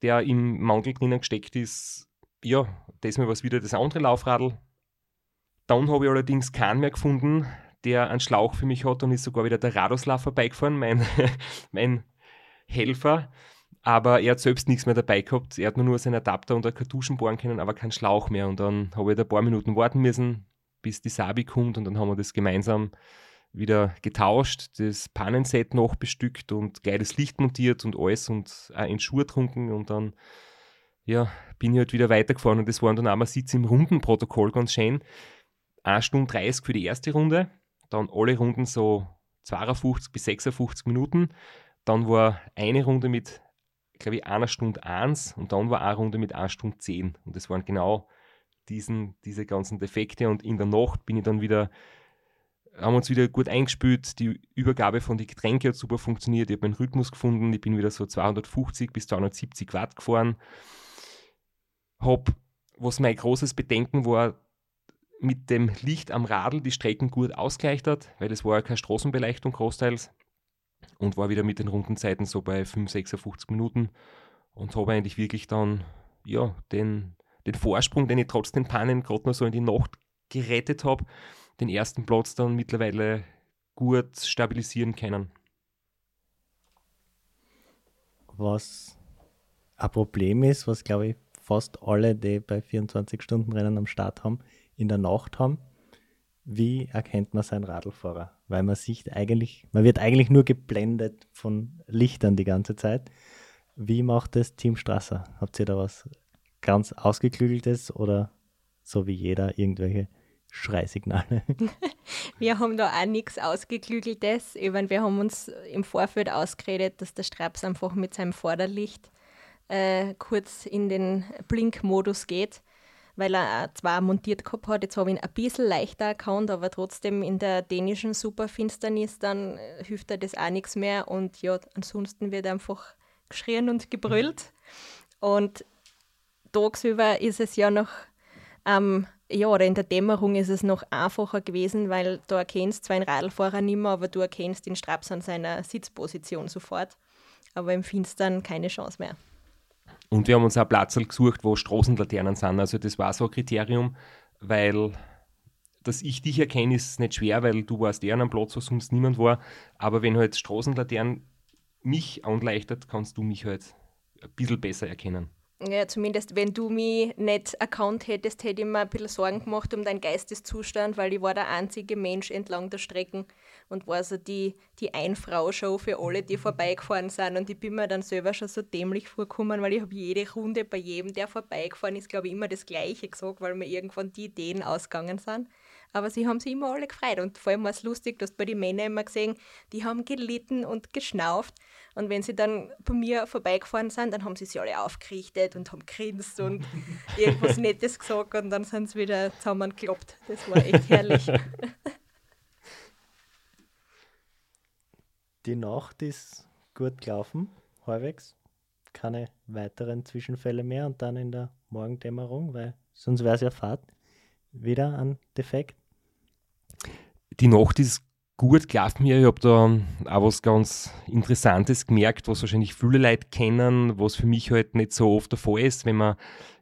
der im Mantel drinnen gesteckt ist. Ja, diesmal war es wieder das andere Laufradl. Dann habe ich allerdings keinen mehr gefunden, der einen Schlauch für mich hat und ist sogar wieder der Radoslav vorbeigefahren, mein, mein Helfer. Aber er hat selbst nichts mehr dabei gehabt. Er hat mir nur seinen Adapter und eine Kartuschen bohren können, aber keinen Schlauch mehr. Und dann habe ich ein paar Minuten warten müssen, bis die Sabi kommt. Und dann haben wir das gemeinsam wieder getauscht, das Pannenset noch bestückt und geiles Licht montiert und alles und auch in Schuhe trunken. Und dann ja, bin ich halt wieder weitergefahren. Und das waren dann auch mal Sitz im Rundenprotokoll ganz schön. 1 Stunde 30 für die erste Runde, dann alle Runden so 52 bis 56 Minuten. Dann war eine Runde mit, glaube ich, einer Stunde 1 und dann war eine Runde mit 1 Stunde 10. Und das waren genau diesen, diese ganzen Defekte. Und in der Nacht bin ich dann wieder, haben uns wieder gut eingespült. Die Übergabe von den Getränken hat super funktioniert. Ich habe meinen Rhythmus gefunden. Ich bin wieder so 250 bis 270 Watt gefahren. Hab, was mein großes Bedenken war, mit dem Licht am Radl die Strecken gut ausgleicht hat, weil es war ja keine Straßenbeleuchtung großteils und war wieder mit den Rundenzeiten so bei 5, 56 Minuten und habe eigentlich wirklich dann ja, den, den Vorsprung, den ich trotz den Pannen gerade noch so in die Nacht gerettet habe, den ersten Platz dann mittlerweile gut stabilisieren können. Was ein Problem ist, was glaube ich fast alle, die bei 24-Stunden-Rennen am Start haben, in der Nacht haben. Wie erkennt man seinen Radlfahrer? Weil man sieht eigentlich, man wird eigentlich nur geblendet von Lichtern die ganze Zeit. Wie macht das Team Strasser? Habt ihr da was ganz ausgeklügeltes oder so wie jeder irgendwelche Schreisignale? Wir haben da auch nichts Ausgeklügeltes. Wir haben uns im Vorfeld ausgeredet, dass der Straps einfach mit seinem Vorderlicht äh, kurz in den Blinkmodus geht, weil er zwar montiert gehabt hat. Jetzt habe ich ihn ein bisschen leichter erkannt, aber trotzdem in der dänischen Superfinsternis, dann äh, hilft er das auch nichts mehr. Und ja, ansonsten wird einfach geschrien und gebrüllt. Und tagsüber ist es ja noch, ähm, ja, oder in der Dämmerung ist es noch einfacher gewesen, weil du erkennst zwar einen Radlfahrer nicht mehr, aber du erkennst den Straps an seiner Sitzposition sofort. Aber im Finstern keine Chance mehr. Und wir haben uns auch Platz gesucht, wo Straßenlaternen sind. Also das war so ein Kriterium, weil dass ich dich erkenne, ist nicht schwer, weil du warst eher an einem Platz, wo sonst niemand war. Aber wenn halt Straßenlaternen mich anleichtet, kannst du mich halt ein bisschen besser erkennen. Ja, zumindest wenn du mich nicht erkannt hättest, hätte ich mir ein bisschen Sorgen gemacht um deinen Geisteszustand, weil ich war der einzige Mensch entlang der Strecken und war so die, die Ein-Frau-Show für alle, die vorbeigefahren sind. Und ich bin mir dann selber schon so dämlich vorgekommen, weil ich habe jede Runde bei jedem, der vorbeigefahren ist, glaube ich, immer das Gleiche gesagt, weil mir irgendwann die Ideen ausgegangen sind. Aber sie haben sich immer alle gefreut. Und vor allem war es lustig, dass bei den Männern immer gesehen, die haben gelitten und geschnauft. Und wenn sie dann bei mir vorbeigefahren sind, dann haben sie sich alle aufgerichtet und haben grinst und irgendwas Nettes gesagt und dann sind sie wieder zusammengekloppt. Das war echt herrlich. Die Nacht ist gut gelaufen, halbwegs. Keine weiteren Zwischenfälle mehr und dann in der Morgendämmerung, weil sonst wäre es ja Fahrt. Wieder ein Defekt. Die Nacht ist gut gelaufen mir. Ich habe da auch was ganz Interessantes gemerkt, was wahrscheinlich viele Leute kennen, was für mich halt nicht so oft der Fall ist, wenn man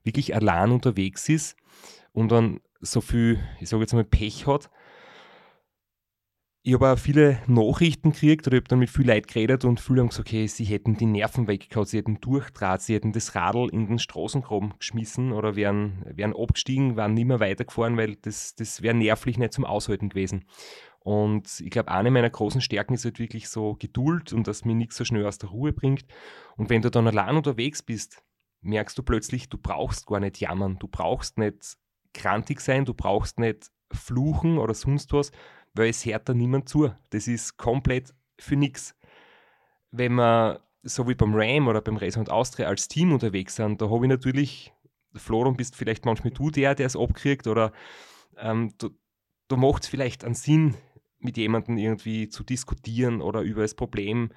wirklich allein unterwegs ist und dann so viel, ich sage jetzt mal, Pech hat. Ich habe auch viele Nachrichten gekriegt oder ich habe dann mit vielen Leuten geredet und viele haben gesagt, okay, sie hätten die Nerven weggehauen, sie hätten durchdraht, sie hätten das Radl in den Straßengraben geschmissen oder wären, wären abgestiegen, wären nicht mehr weitergefahren, weil das, das wäre nervlich nicht zum Aushalten gewesen. Und ich glaube, eine meiner großen Stärken ist halt wirklich so Geduld und dass mir nichts so schnell aus der Ruhe bringt. Und wenn du dann allein unterwegs bist, merkst du plötzlich, du brauchst gar nicht jammern, du brauchst nicht krantig sein, du brauchst nicht fluchen oder sonst was, weil es hört da niemand zu. Das ist komplett für nichts. Wenn wir so wie beim Ram oder beim Race Austria als Team unterwegs sind, da habe ich natürlich, Florian bist vielleicht manchmal du der, der es abkriegt oder ähm, da, da macht es vielleicht einen Sinn, mit jemandem irgendwie zu diskutieren oder über das Problem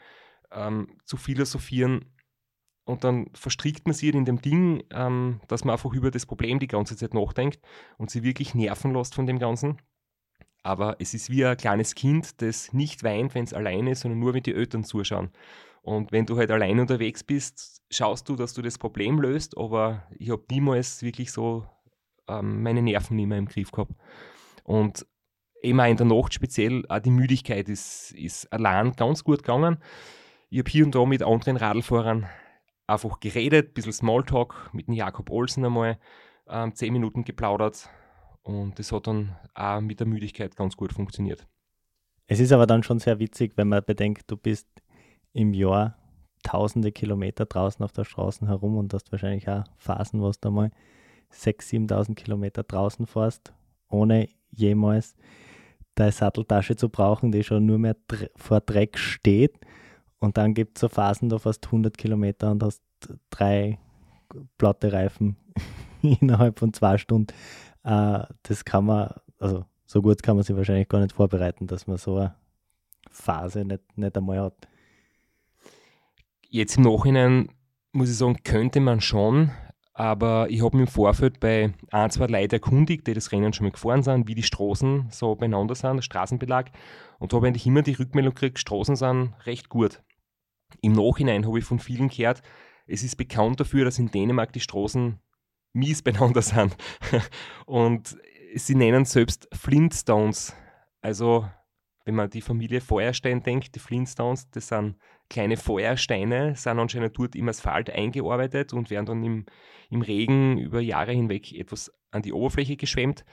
ähm, zu philosophieren. Und dann verstrickt man sich in dem Ding, ähm, dass man einfach über das Problem die ganze Zeit nachdenkt und sie wirklich nerven lässt von dem Ganzen. Aber es ist wie ein kleines Kind, das nicht weint, wenn es alleine ist, sondern nur, wenn die Eltern zuschauen. Und wenn du halt allein unterwegs bist, schaust du, dass du das Problem löst, aber ich habe niemals wirklich so ähm, meine Nerven mehr im Griff gehabt. Und immer in der Nacht speziell, auch die Müdigkeit ist, ist allein ganz gut gegangen. Ich habe hier und da mit anderen Radlfahrern einfach geredet, ein bisschen Smalltalk mit dem Jakob Olsen einmal, ähm, zehn Minuten geplaudert und das hat dann auch mit der Müdigkeit ganz gut funktioniert. Es ist aber dann schon sehr witzig, wenn man bedenkt, du bist im Jahr tausende Kilometer draußen auf der Straße herum und hast wahrscheinlich auch Phasen, wo du mal 6.000, 7.000 Kilometer draußen fährst, ohne jemals deine Satteltasche zu brauchen, die schon nur mehr vor Dreck steht. Und dann gibt es so Phasen, da fast 100 Kilometer und hast drei platte Reifen innerhalb von zwei Stunden. Äh, das kann man, also so gut kann man sich wahrscheinlich gar nicht vorbereiten, dass man so eine Phase nicht, nicht einmal hat. Jetzt im Nachhinein muss ich sagen, könnte man schon, aber ich habe mich im Vorfeld bei ein, zwei Leuten erkundigt, die das Rennen schon mal gefahren sind, wie die Straßen so beieinander sind, der Straßenbelag. Und habe ich eigentlich immer die Rückmeldung gekriegt, Straßen sind recht gut. Im Nachhinein habe ich von vielen gehört, es ist bekannt dafür, dass in Dänemark die Straßen mies beieinander sind. Und sie nennen selbst Flintstones. Also, wenn man die Familie Feuerstein denkt, die Flintstones, das sind kleine Feuersteine, sind anscheinend dort im Asphalt eingearbeitet und werden dann im, im Regen über Jahre hinweg etwas an die Oberfläche geschwemmt.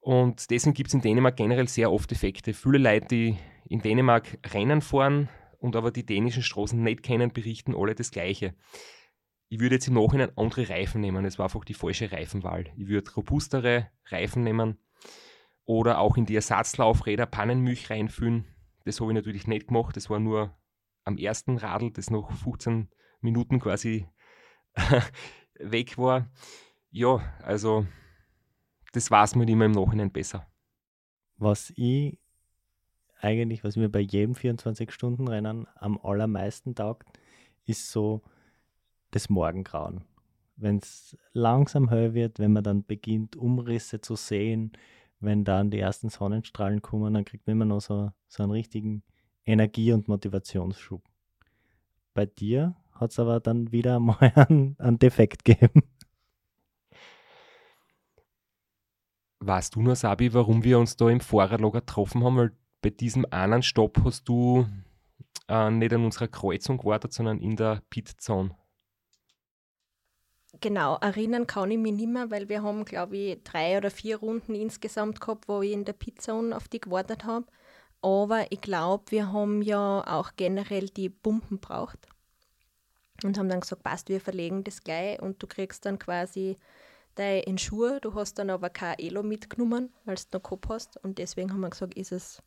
Und deswegen gibt es in Dänemark generell sehr oft Effekte. Viele Leute, die in Dänemark Rennen fahren und aber die dänischen Straßen nicht kennen, berichten alle das Gleiche. Ich würde jetzt im Nachhinein andere Reifen nehmen. Es war einfach die falsche Reifenwahl. Ich würde robustere Reifen nehmen oder auch in die Ersatzlaufräder Pannenmilch reinfüllen. Das habe ich natürlich nicht gemacht. Das war nur am ersten Radl, das noch 15 Minuten quasi weg war. Ja, also das war es mir immer im Nachhinein besser. Was ich eigentlich, was mir bei jedem 24-Stunden-Rennen am allermeisten taugt, ist so das Morgengrauen. Wenn es langsam hell wird, wenn man dann beginnt, Umrisse zu sehen, wenn dann die ersten Sonnenstrahlen kommen, dann kriegt man immer noch so, so einen richtigen Energie- und Motivationsschub. Bei dir hat es aber dann wieder mal einen, einen Defekt gegeben. Weißt du nur, Sabi, warum wir uns da im Fahrerlager getroffen haben? Weil bei diesem einen Stopp hast du äh, nicht an unserer Kreuzung gewartet, sondern in der Pitzone. Genau, erinnern kann ich mich nicht mehr, weil wir haben, glaube ich, drei oder vier Runden insgesamt gehabt, wo ich in der Pizzone auf die gewartet habe. Aber ich glaube, wir haben ja auch generell die Pumpen braucht und haben dann gesagt, passt, wir verlegen das gleich und du kriegst dann quasi deine Schuhe, du hast dann aber kein Elo mitgenommen, weil du noch gehabt hast und deswegen haben wir gesagt, ist es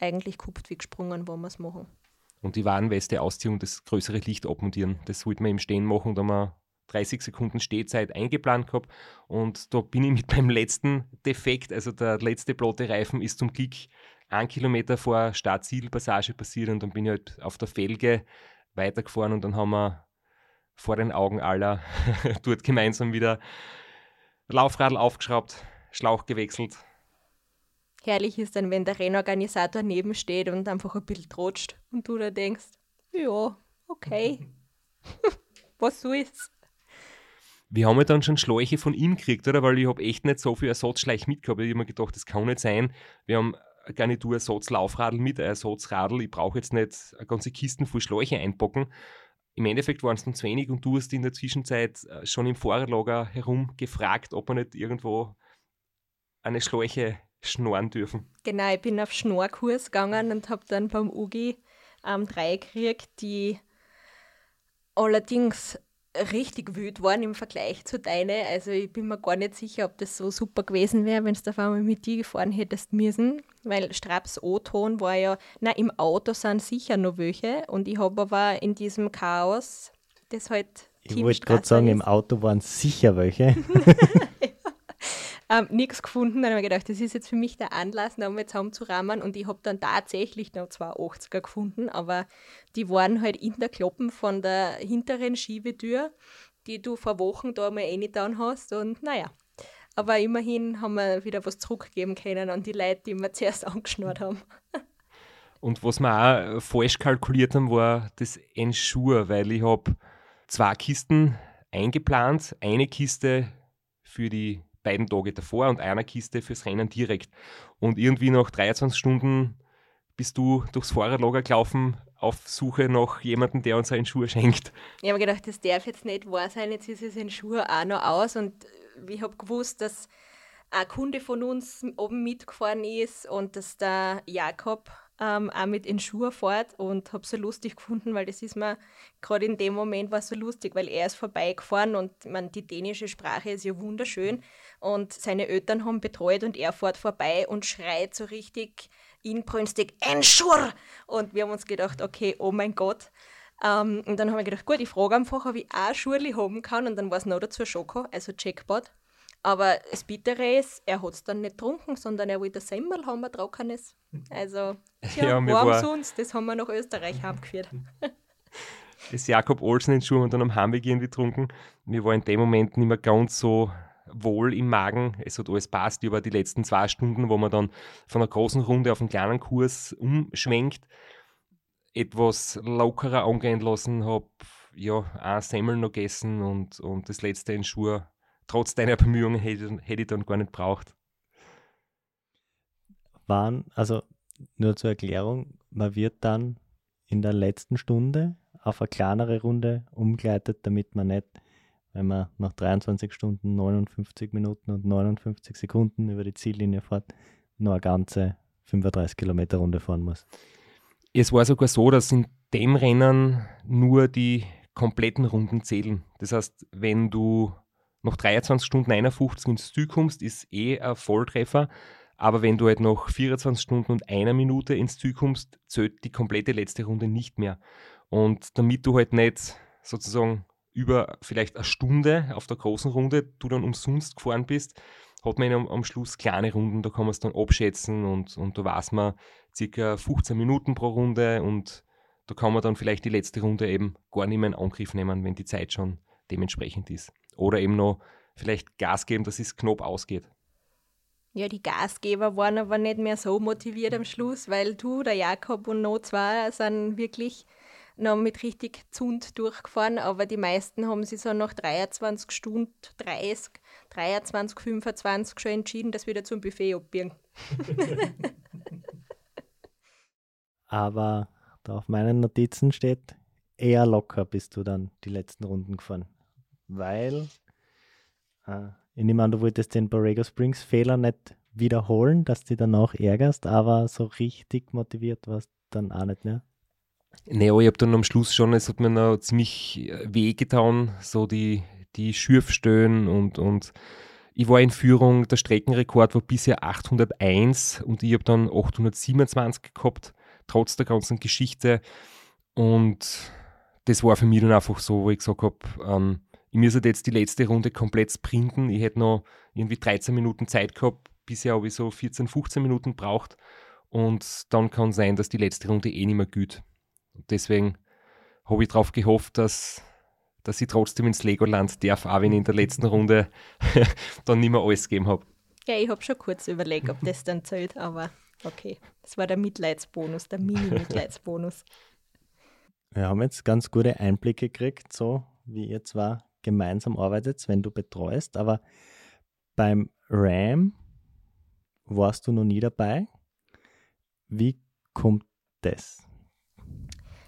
eigentlich kupft wie gesprungen, wo wir es machen. Und die Warnweste ausziehen und das größere Licht abmontieren. Das wollten wir im Stehen machen, da wir 30 Sekunden Stehzeit eingeplant gehabt und da bin ich mit meinem letzten Defekt, also der letzte blote Reifen ist zum Glück ein Kilometer vor Start-Ziel-Passage passiert und dann bin ich halt auf der Felge weitergefahren und dann haben wir vor den Augen aller dort gemeinsam wieder Laufradl aufgeschraubt, Schlauch gewechselt. Herrlich ist dann, wenn der Rennorganisator neben steht und einfach ein bisschen trotscht und du da denkst, ja, okay, was so ist. Wir haben ja dann schon Schläuche von ihm gekriegt, oder? Weil ich habe echt nicht so viel Ersatzschleich mitgehabt. Ich habe mir gedacht, das kann nicht sein. Wir haben eine Garnitur Ersatzlaufradl mit, ein Ersatzradl. Ich brauche jetzt nicht eine ganze Kisten voll Schläuche einpacken. Im Endeffekt waren es dann zu wenig und du hast in der Zwischenzeit äh, schon im Fahrerlager herum gefragt, ob wir nicht irgendwo eine Schläuche schnorren dürfen. Genau, ich bin auf Schnorrkurs gegangen und habe dann beim Ugi ähm, drei gekriegt, die allerdings richtig wild waren im Vergleich zu deinen. Also ich bin mir gar nicht sicher, ob das so super gewesen wäre, wenn du auf einmal mit dir gefahren hättest müssen. Weil Straps O-Ton war ja, na im Auto sind sicher noch welche und ich habe aber in diesem Chaos, das halt Ich wollte gerade sagen, im Auto waren sicher welche. ähm, nichts gefunden. Dann habe ich gedacht, das ist jetzt für mich der Anlass, nochmal zusammenzurammen. Und ich habe dann tatsächlich noch zwei 80er gefunden, aber die waren halt in der Kloppen von der hinteren Schiebetür, die du vor Wochen da mal reingetan hast. Und naja, aber immerhin haben wir wieder was zurückgeben können an die Leute, die wir zuerst angeschnurrt haben. Und was wir auch äh, falsch kalkuliert haben, war das Ensure, weil ich habe zwei Kisten eingeplant, eine Kiste für die beiden Tage davor und einer Kiste fürs Rennen direkt. Und irgendwie nach 23 Stunden bist du durchs Fahrradlager gelaufen auf Suche nach jemandem, der uns einen Schuh schenkt. Ich habe gedacht, das darf jetzt nicht wahr sein, jetzt ist es in Schuh auch noch aus und ich habe gewusst, dass ein Kunde von uns oben mitgefahren ist und dass der Jakob ähm, auch mit in Schuhe fährt und habe es so lustig gefunden, weil das ist mir gerade in dem Moment war so lustig, weil er ist vorbeigefahren und man die dänische Sprache ist ja wunderschön und seine Eltern haben betreut und er fährt vorbei und schreit so richtig inbrünstig Enschur und wir haben uns gedacht, okay, oh mein Gott. Ähm, und dann haben wir gedacht, gut, ich frage einfach, ob ich auch Schurli haben kann und dann war es noch dazu Schoko, also Jackpot. Aber das Bittere ist, er hat es dann nicht getrunken, sondern er wollte Semmel haben, ein trockenes. Also, ja, Ja, mir warum war- sonst? Das haben wir nach Österreich heimgeführt. Das Jakob Olsen in Schuhe und dann am Heimweg irgendwie getrunken. Mir war in dem Moment nicht mehr ganz so wohl im Magen. Es hat alles passt über die letzten zwei Stunden, wo man dann von einer großen Runde auf einen kleinen Kurs umschwenkt, etwas lockerer angehen lassen, habe ja ein Semmel noch gegessen und, und das letzte in Schuhe, trotz deiner Bemühungen, hätte, ich- hätte ich dann gar nicht braucht. waren, also nur zur Erklärung, man wird dann in der letzten Stunde auf eine kleinere Runde umgeleitet, damit man nicht, wenn man nach 23 Stunden, 59 Minuten und 59 Sekunden über die Ziellinie fährt, nur eine ganze 35 Kilometer Runde fahren muss. Es war sogar so, dass in dem Rennen nur die kompletten Runden zählen. Das heißt, wenn du nach 23 Stunden 51 ins Ziel kommst, ist eh ein Volltreffer. Aber wenn du halt nach 24 Stunden und einer Minute ins Ziel kommst, zählt die komplette letzte Runde nicht mehr. Und damit du halt nicht sozusagen über vielleicht eine Stunde auf der großen Runde du dann umsonst gefahren bist, hat man am, am Schluss kleine Runden, da kann man es dann abschätzen und, und da weiß man circa 15 Minuten pro Runde und da kann man dann vielleicht die letzte Runde eben gar nicht mehr in Angriff nehmen, wenn die Zeit schon dementsprechend ist. Oder eben noch vielleicht Gas geben, dass es knapp ausgeht. Ja, die Gastgeber waren aber nicht mehr so motiviert am Schluss, weil du, der Jakob und noch zwei sind wirklich noch mit richtig Zund durchgefahren, aber die meisten haben sich so nach 23 Stunden 30, 23, 25 schon entschieden, dass wir wieder zum Buffet abbiegen. Aber da auf meinen Notizen steht, eher locker bist du dann die letzten Runden gefahren. Weil Äh, ich nehme an, du wolltest den Borrego Springs Fehler nicht wiederholen, dass du danach ärgerst, aber so richtig motiviert warst dann auch nicht mehr. Naja, ich habe dann am Schluss schon, es hat mir noch ziemlich äh, weh getan, so die, die Schürfstöhen und, und ich war in Führung, der Streckenrekord war bisher 801 und ich habe dann 827 gehabt, trotz der ganzen Geschichte. Und das war für mich dann einfach so, wo ich gesagt habe, ähm, ich müsste jetzt die letzte Runde komplett sprinten. Ich hätte noch irgendwie 13 Minuten Zeit gehabt. Bisher habe ich so 14, 15 Minuten braucht. Und dann kann sein, dass die letzte Runde eh nicht mehr gut. Und deswegen habe ich darauf gehofft, dass, dass ich trotzdem ins Legoland darf, auch wenn ich in der letzten Runde dann nicht mehr alles gegeben habe. Ja, ich habe schon kurz überlegt, ob das dann zählt, aber okay. Das war der Mitleidsbonus, der Mini-Mitleidsbonus. Wir haben jetzt ganz gute Einblicke gekriegt, so wie ihr zwar gemeinsam arbeitet, wenn du betreust, aber beim RAM warst du noch nie dabei. Wie kommt das?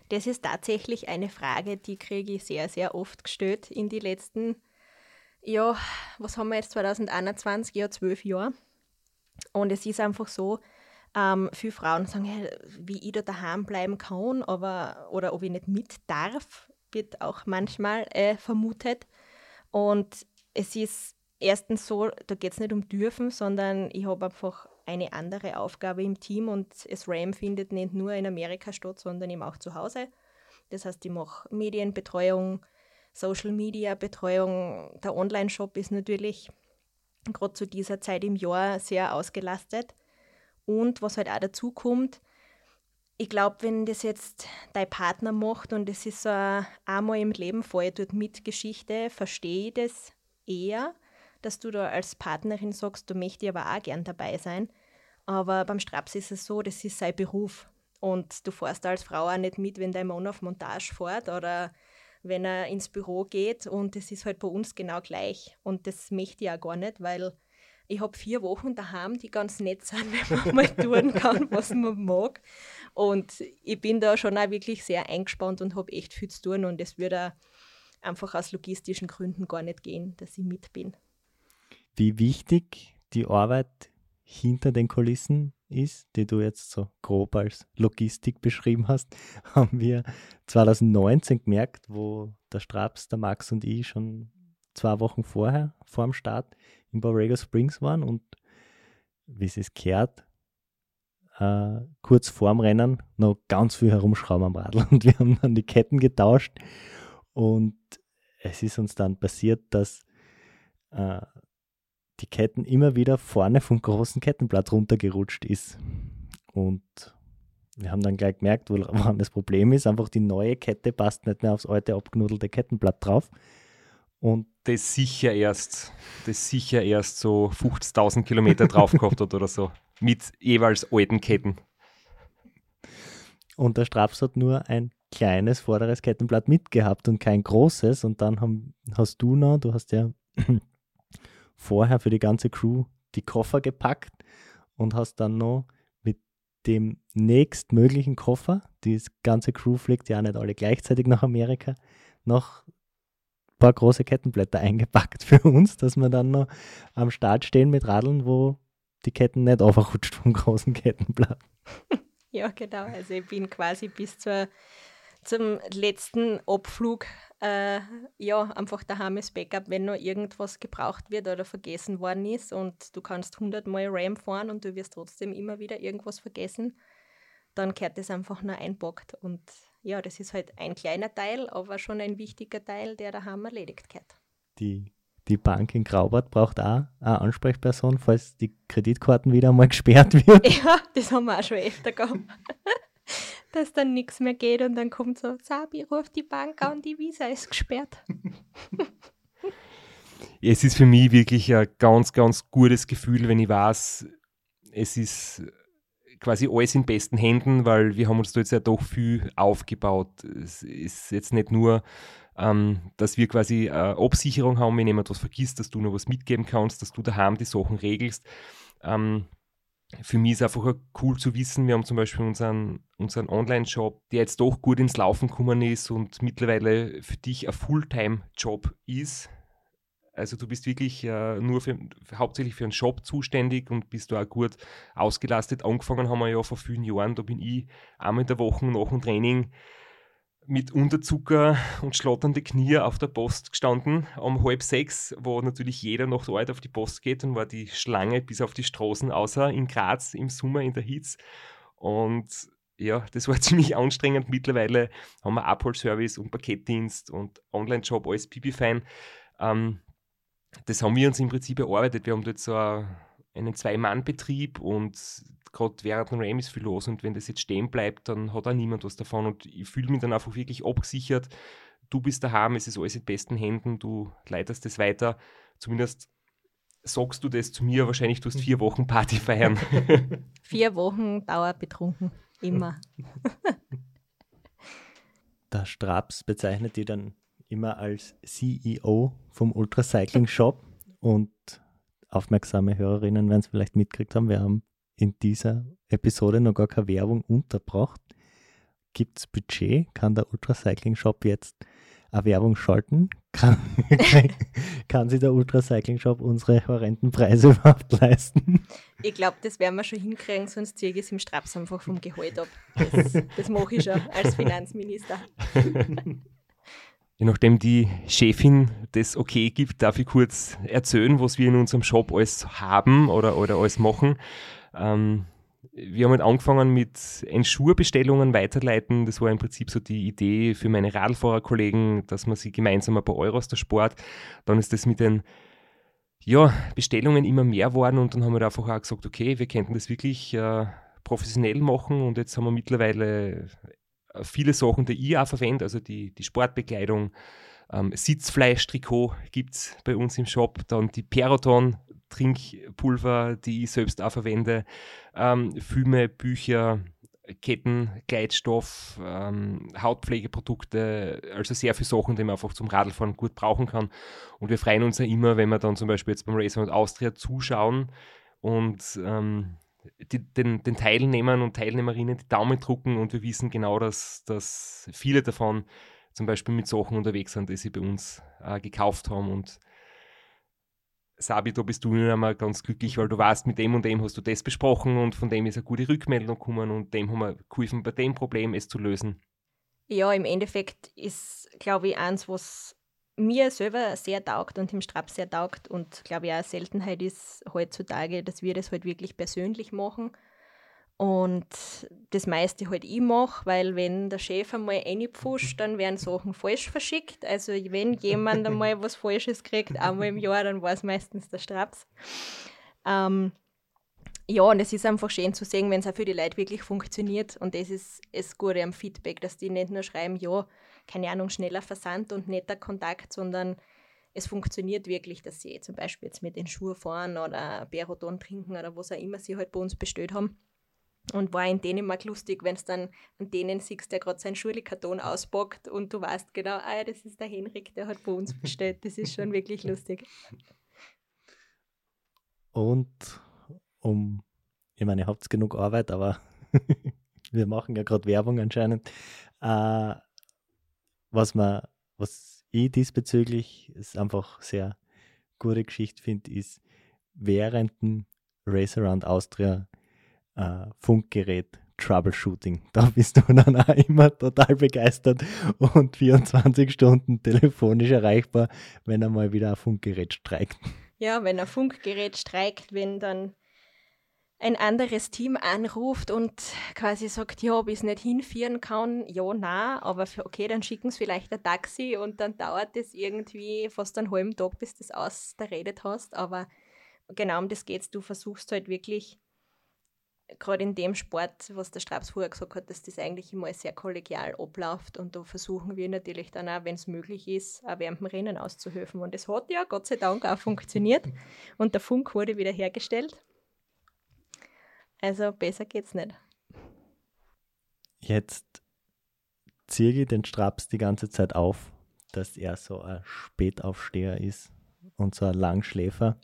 Das ist tatsächlich eine Frage, die kriege ich sehr, sehr oft gestellt in die letzten, ja, was haben wir jetzt, 2021, ja, zwölf Jahre. Und es ist einfach so, ähm, viele Frauen sagen, hey, wie ich da daheim bleiben kann, aber, oder ob ich nicht mit darf, wird auch manchmal äh, vermutet. Und es ist erstens so, da geht es nicht um dürfen, sondern ich habe einfach eine andere Aufgabe im Team und das RAM findet nicht nur in Amerika statt, sondern eben auch zu Hause. Das heißt, ich mache Medienbetreuung, Social Media Betreuung. Der Online-Shop ist natürlich gerade zu dieser Zeit im Jahr sehr ausgelastet. Und was halt auch dazu kommt, ich glaube, wenn das jetzt dein Partner macht und es ist so einmal im Leben vorher dort mit Geschichte, verstehe ich das eher, dass du da als Partnerin sagst, du möchtest aber auch gern dabei sein. Aber beim Straps ist es so, das ist sein Beruf. Und du fährst als Frau auch nicht mit, wenn dein Mann auf Montage fährt oder wenn er ins Büro geht. Und das ist halt bei uns genau gleich. Und das möchte ich auch gar nicht, weil ich habe vier Wochen daheim, die ganz nett sind, wenn man mal tun kann, was man mag. Und ich bin da schon auch wirklich sehr eingespannt und habe echt viel zu tun. Und es würde einfach aus logistischen Gründen gar nicht gehen, dass ich mit bin. Wie wichtig die Arbeit hinter den Kulissen ist, die du jetzt so grob als Logistik beschrieben hast, haben wir 2019 gemerkt, wo der Straps, der Max und ich schon zwei Wochen vorher, vor dem Start, in Borrego Springs waren und wie es ist gehört, äh, kurz vorm Rennen noch ganz viel herumschrauben am Radl. Und wir haben dann die Ketten getauscht. Und es ist uns dann passiert, dass äh, die Ketten immer wieder vorne vom großen Kettenblatt runtergerutscht ist und wir haben dann gleich gemerkt, woran das Problem ist. Einfach die neue Kette passt nicht mehr aufs alte abgenudelte Kettenblatt drauf. Und das sicher erst, das sicher erst so 50.000 Kilometer drauf gehabt hat oder so. Mit jeweils alten Ketten. Und der Straps hat nur ein kleines vorderes Kettenblatt mitgehabt und kein großes. Und dann haben, hast du noch, du hast ja vorher für die ganze Crew die Koffer gepackt und hast dann noch mit dem nächstmöglichen Koffer, die ganze Crew fliegt ja nicht alle gleichzeitig nach Amerika, noch paar große Kettenblätter eingepackt für uns, dass wir dann noch am Start stehen mit Radeln, wo die Ketten nicht aufrutscht vom großen Kettenblatt. Ja, genau. Also ich bin quasi bis zur, zum letzten Abflug äh, ja, einfach daheim als Backup, wenn noch irgendwas gebraucht wird oder vergessen worden ist und du kannst hundertmal RAM fahren und du wirst trotzdem immer wieder irgendwas vergessen, dann kehrt das einfach nur einpackt und ja, das ist halt ein kleiner Teil, aber schon ein wichtiger Teil, der daheim erledigt wird. Die, die Bank in Graubart braucht auch eine Ansprechperson, falls die Kreditkarten wieder einmal gesperrt wird. Ja, das haben wir auch schon öfter gehabt. Dass dann nichts mehr geht und dann kommt so, Sabi, ruft die Bank an, die Visa ist gesperrt. es ist für mich wirklich ein ganz, ganz gutes Gefühl, wenn ich weiß, es ist quasi alles in besten Händen, weil wir haben uns da jetzt ja doch viel aufgebaut. Es ist jetzt nicht nur, ähm, dass wir quasi äh, Absicherung haben, wenn jemand was vergisst, dass du noch was mitgeben kannst, dass du daheim die Sachen regelst. Ähm, für mich ist einfach cool zu wissen, wir haben zum Beispiel unseren, unseren Online-Shop, der jetzt doch gut ins Laufen gekommen ist und mittlerweile für dich ein Fulltime-Job ist, Also du bist wirklich äh, nur für, hauptsächlich für einen Shop zuständig und bist da auch gut ausgelastet. Angefangen haben wir ja vor vielen Jahren, da bin ich einmal in der Woche nach dem Training mit Unterzucker und schlotternde Knie auf der Post gestanden um halb sechs, wo natürlich jeder noch so alt auf die Post geht und war die Schlange bis auf die Straßen, außer in Graz im Sommer in der Hitze. Und ja, das war ziemlich anstrengend. Mittlerweile haben wir Abholservice und Paketdienst und Online-Job, alles pipi-fein. Ähm, das haben wir uns im Prinzip erarbeitet. Wir haben dort so einen Zwei-Mann-Betrieb und gerade während dem Ram ist viel los und wenn das jetzt stehen bleibt, dann hat auch niemand was davon und ich fühle mich dann einfach wirklich abgesichert. Du bist daheim, es ist alles in besten Händen, du leitest es weiter. Zumindest sagst du das zu mir, wahrscheinlich du hast vier Wochen Party feiern. vier Wochen Dauer betrunken, immer. Der Straps bezeichnet die dann immer als CEO vom Ultracycling Shop und aufmerksame Hörerinnen werden es vielleicht mitgekriegt haben, wir haben in dieser Episode noch gar keine Werbung unterbracht. Gibt es Budget? Kann der Ultracycling Shop jetzt eine Werbung schalten? Kann, kann sich der Ultracycling Shop unsere horrenden Preise überhaupt leisten? Ich glaube, das werden wir schon hinkriegen, sonst ziehe ich es im Straps einfach vom Gehalt ab. Das, das mache ich schon als Finanzminister. Je nachdem die Chefin das okay gibt, darf ich kurz erzählen, was wir in unserem Shop alles haben oder, oder alles machen. Ähm, wir haben halt angefangen mit Enschurbestellungen weiterleiten. Das war im Prinzip so die Idee für meine Radfahrerkollegen, dass man sie gemeinsam ein paar Euros der Sport. Dann ist das mit den ja, Bestellungen immer mehr geworden und dann haben wir einfach auch gesagt, okay, wir könnten das wirklich äh, professionell machen und jetzt haben wir mittlerweile viele Sachen, die ich auch verwende, also die, die Sportbekleidung, ähm, Sitzfleischtrikot gibt es bei uns im Shop, dann die Peroton Trinkpulver, die ich selbst auch verwende, ähm, Filme, Bücher, Ketten, Gleitstoff, ähm, Hautpflegeprodukte, also sehr viele Sachen, die man einfach zum Radlfahren gut brauchen kann. Und wir freuen uns ja immer, wenn wir dann zum Beispiel jetzt beim Racer und Austria zuschauen und ähm, die, den, den, Teilnehmern und Teilnehmerinnen die Daumen drucken und wir wissen genau, dass, dass viele davon zum Beispiel mit Sachen unterwegs sind, die sie bei uns äh, gekauft haben und Sabi, da bist du nicht einmal ganz glücklich, weil du weißt, mit dem und dem hast du das besprochen und von dem ist eine gute Rückmeldung gekommen und dem haben wir geholfen, bei dem Problem es zu lösen. Ja, im Endeffekt ist, glaube ich, eins, was mir selber sehr taugt und im Strap sehr taugt und glaube ich auch eine Seltenheit ist heutzutage, dass wir das halt wirklich persönlich machen und das meiste halt ich mache, weil wenn der Chef einmal reinpfuscht, dann werden Sachen falsch verschickt. Also wenn jemand einmal was Falsches kriegt, einmal im Jahr, dann war es meistens der Straps. Ähm, ja, und es ist einfach schön zu sehen, wenn es auch für die Leute wirklich funktioniert. Und das ist das Gute am Feedback, dass die nicht nur schreiben, ja, keine Ahnung, schneller Versand und netter Kontakt, sondern es funktioniert wirklich, dass sie zum Beispiel jetzt mit den Schuhen fahren oder Beroton trinken oder was auch immer sie halt bei uns bestellt haben. Und war in Dänemark lustig, wenn es dann an denen siehst, der gerade seinen Schulkarton auspackt und du weißt genau, ah, das ist der Henrik, der hat bei uns bestellt. Das ist schon wirklich lustig. Und um, ich meine, ihr habt genug Arbeit, aber wir machen ja gerade Werbung anscheinend. Äh, was man, was ich diesbezüglich ist einfach sehr gute Geschichte finde, ist während dem Race Around Austria äh, Funkgerät Troubleshooting. Da bist du dann auch immer total begeistert und 24 Stunden telefonisch erreichbar, wenn einmal wieder ein Funkgerät streikt. Ja, wenn ein Funkgerät streikt, wenn dann ein anderes Team anruft und quasi sagt, ja, ob ich es nicht hinführen kann, ja, na, aber für, okay, dann schicken sie vielleicht ein Taxi und dann dauert es irgendwie fast einen halben Tag, bis du das ausgeredet hast, aber genau um das geht's, du versuchst halt wirklich gerade in dem Sport, was der Straps vorher gesagt hat, dass das eigentlich immer sehr kollegial abläuft und da versuchen wir natürlich dann auch, wenn es möglich ist, auch während dem Rennen auszuhelfen. Und es hat ja Gott sei Dank auch funktioniert und der Funk wurde wieder hergestellt. Also besser geht's nicht. Jetzt ziehe ich den Straps die ganze Zeit auf, dass er so ein Spätaufsteher ist und so ein Langschläfer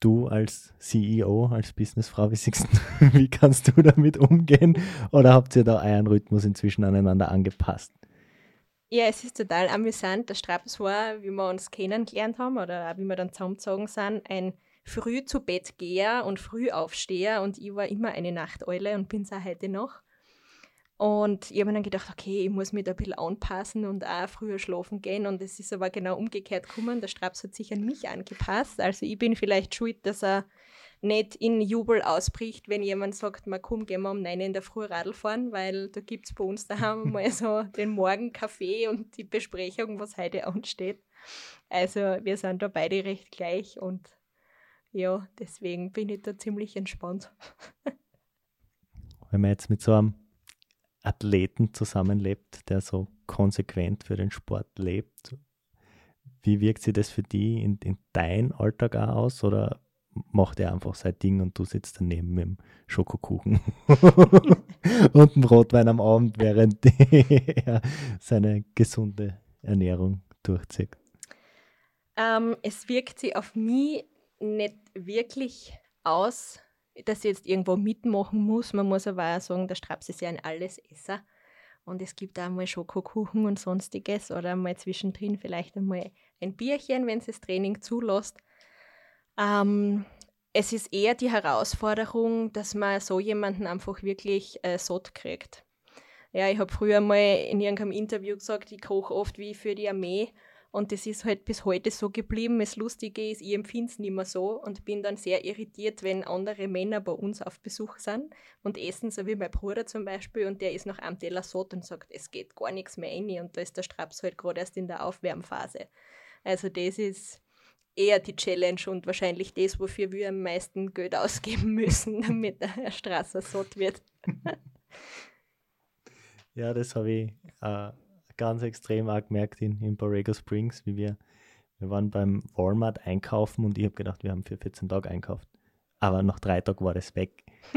du als CEO, als Businessfrau, wie, siehst, wie kannst du damit umgehen? Oder habt ihr da euren Rhythmus inzwischen aneinander angepasst? Ja, es ist total amüsant. Der Straps war, wie wir uns kennengelernt haben oder auch wie wir dann zusammengezogen sind, ein früh zu Bett geher und früh aufsteher und ich war immer eine Nachteule und bin es auch heute noch. Und ich habe mir dann gedacht, okay, ich muss mich da ein bisschen anpassen und auch früher schlafen gehen. Und es ist aber genau umgekehrt gekommen. Der Straps hat sich an mich angepasst. Also ich bin vielleicht schuld, dass er nicht in Jubel ausbricht, wenn jemand sagt, mal komm, gehen wir um 9 in der Früh Radl fahren, weil da gibt es bei uns daheim mal so den Morgenkaffee und die Besprechung, was heute ansteht. Also wir sind da beide recht gleich und ja, deswegen bin ich da ziemlich entspannt. Wenn man jetzt mit so einem Athleten zusammenlebt, der so konsequent für den Sport lebt, wie wirkt sich das für die in, in dein Alltag auch aus oder macht er einfach sein Ding und du sitzt daneben mit dem Schokokuchen und dem Rotwein am Abend, während er seine gesunde Ernährung durchzieht? Ähm, es wirkt sich auf mich nicht wirklich aus, dass ich jetzt irgendwo mitmachen muss. Man muss aber auch sagen, der Straps ist ja ein Allesesser. Und es gibt auch mal Schokokuchen und sonstiges oder mal zwischendrin vielleicht einmal ein Bierchen, wenn es das Training zulässt. Ähm, es ist eher die Herausforderung, dass man so jemanden einfach wirklich äh, satt kriegt. Ja, ich habe früher mal in irgendeinem Interview gesagt, ich koche oft wie für die Armee und das ist halt bis heute so geblieben. Das Lustige ist, ich empfinde es nicht mehr so und bin dann sehr irritiert, wenn andere Männer bei uns auf Besuch sind und essen, so wie mein Bruder zum Beispiel, und der ist einem Teller satt und sagt, es geht gar nichts mehr rein und da ist der Straps halt gerade erst in der Aufwärmphase. Also das ist eher die Challenge und wahrscheinlich das, wofür wir am meisten Geld ausgeben müssen, damit der Straße satt wird. ja, das habe ich äh, ganz extrem auch gemerkt in, in Borrego Springs, wie wir, wir waren beim Walmart einkaufen und ich habe gedacht, wir haben für 14 Tage einkauft. Aber nach drei Tagen war das weg.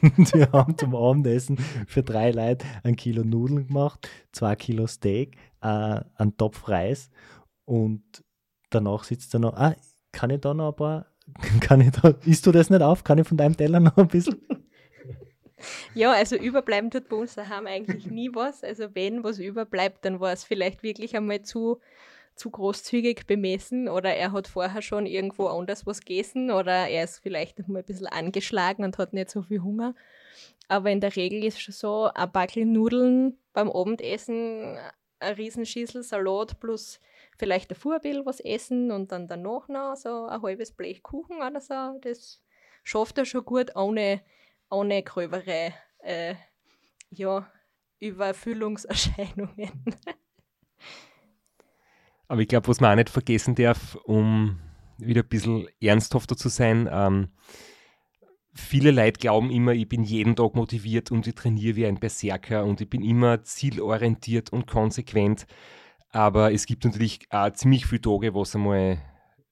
und wir haben zum Abendessen für drei Leute ein Kilo Nudeln gemacht, zwei Kilo Steak, äh, einen Topf Reis und danach sitzt er noch, ah, kann ich da noch ein paar, kann ich da, isst du das nicht auf? Kann ich von deinem Teller noch ein bisschen? Ja, also überbleiben tut bei uns daheim eigentlich nie was. Also wenn was überbleibt, dann war es vielleicht wirklich einmal zu, zu großzügig bemessen oder er hat vorher schon irgendwo anders was gegessen oder er ist vielleicht noch mal ein bisschen angeschlagen und hat nicht so viel Hunger. Aber in der Regel ist schon so, ein Backel Nudeln beim Abendessen, eine Riesenschüssel Salat plus vielleicht ein Vorbild was essen und dann danach noch so ein halbes Blech Kuchen oder so. Das schafft er schon gut, ohne, ohne gröbere äh, ja, Überfüllungserscheinungen. Aber ich glaube, was man auch nicht vergessen darf, um wieder ein bisschen ernsthafter zu sein, ähm, viele Leute glauben immer, ich bin jeden Tag motiviert und ich trainiere wie ein Berserker und ich bin immer zielorientiert und konsequent. Aber es gibt natürlich auch ziemlich viele Tage, wo es einmal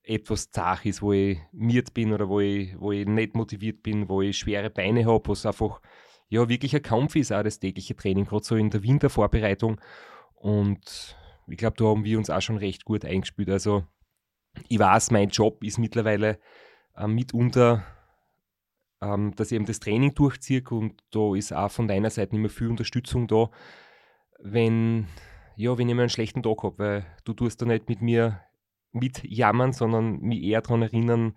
etwas zach ist, wo ich miert bin oder wo ich, wo ich nicht motiviert bin, wo ich schwere Beine habe, wo es einfach ja wirklich ein Kampf ist, auch das tägliche Training, gerade so in der Wintervorbereitung. Und ich glaube, da haben wir uns auch schon recht gut eingespielt. Also ich weiß, mein Job ist mittlerweile äh, mitunter, ähm, dass ich eben das Training durchziehe und da ist auch von deiner Seite mehr viel Unterstützung da. Wenn ja, wenn ich mal einen schlechten Tag habe, weil du tust da nicht mit mir mitjammern, sondern mich eher daran erinnern,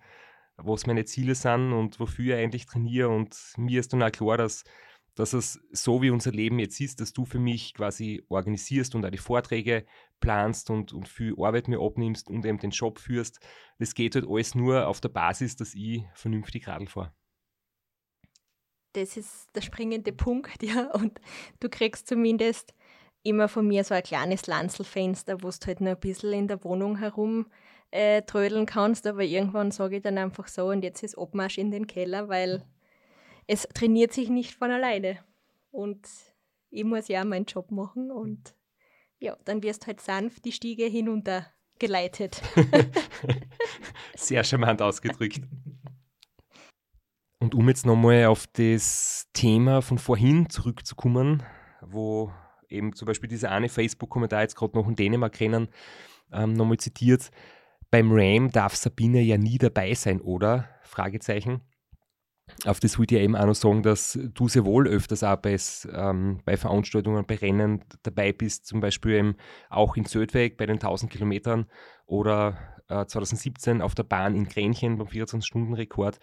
was meine Ziele sind und wofür ich eigentlich trainiere. Und mir ist dann auch klar, dass, dass es so wie unser Leben jetzt ist, dass du für mich quasi organisierst und auch die Vorträge planst und, und viel Arbeit mir abnimmst und eben den Job führst. Das geht halt alles nur auf der Basis, dass ich vernünftig Radl fahre. Das ist der springende Punkt, ja. Und du kriegst zumindest immer von mir so ein kleines Lanzelfenster, wo du halt noch ein bisschen in der Wohnung herum äh, trödeln kannst, aber irgendwann sage ich dann einfach so und jetzt ist Abmarsch in den Keller, weil es trainiert sich nicht von alleine. Und ich muss ja meinen Job machen und ja, dann wirst halt sanft die Stiege hinunter geleitet. Sehr charmant ausgedrückt. Und um jetzt nochmal auf das Thema von vorhin zurückzukommen, wo eben zum Beispiel dieser eine Facebook-Kommentar jetzt gerade noch in Dänemark kennen, ähm, nochmal zitiert, beim Ram darf Sabine ja nie dabei sein, oder? Fragezeichen. auf das wollte ich eben auch noch sagen, dass du sehr wohl öfters auch bei, ähm, bei Veranstaltungen, bei Rennen dabei bist, zum Beispiel eben auch in Södweg bei den 1000 Kilometern oder äh, 2017 auf der Bahn in Grenchen beim 24-Stunden-Rekord.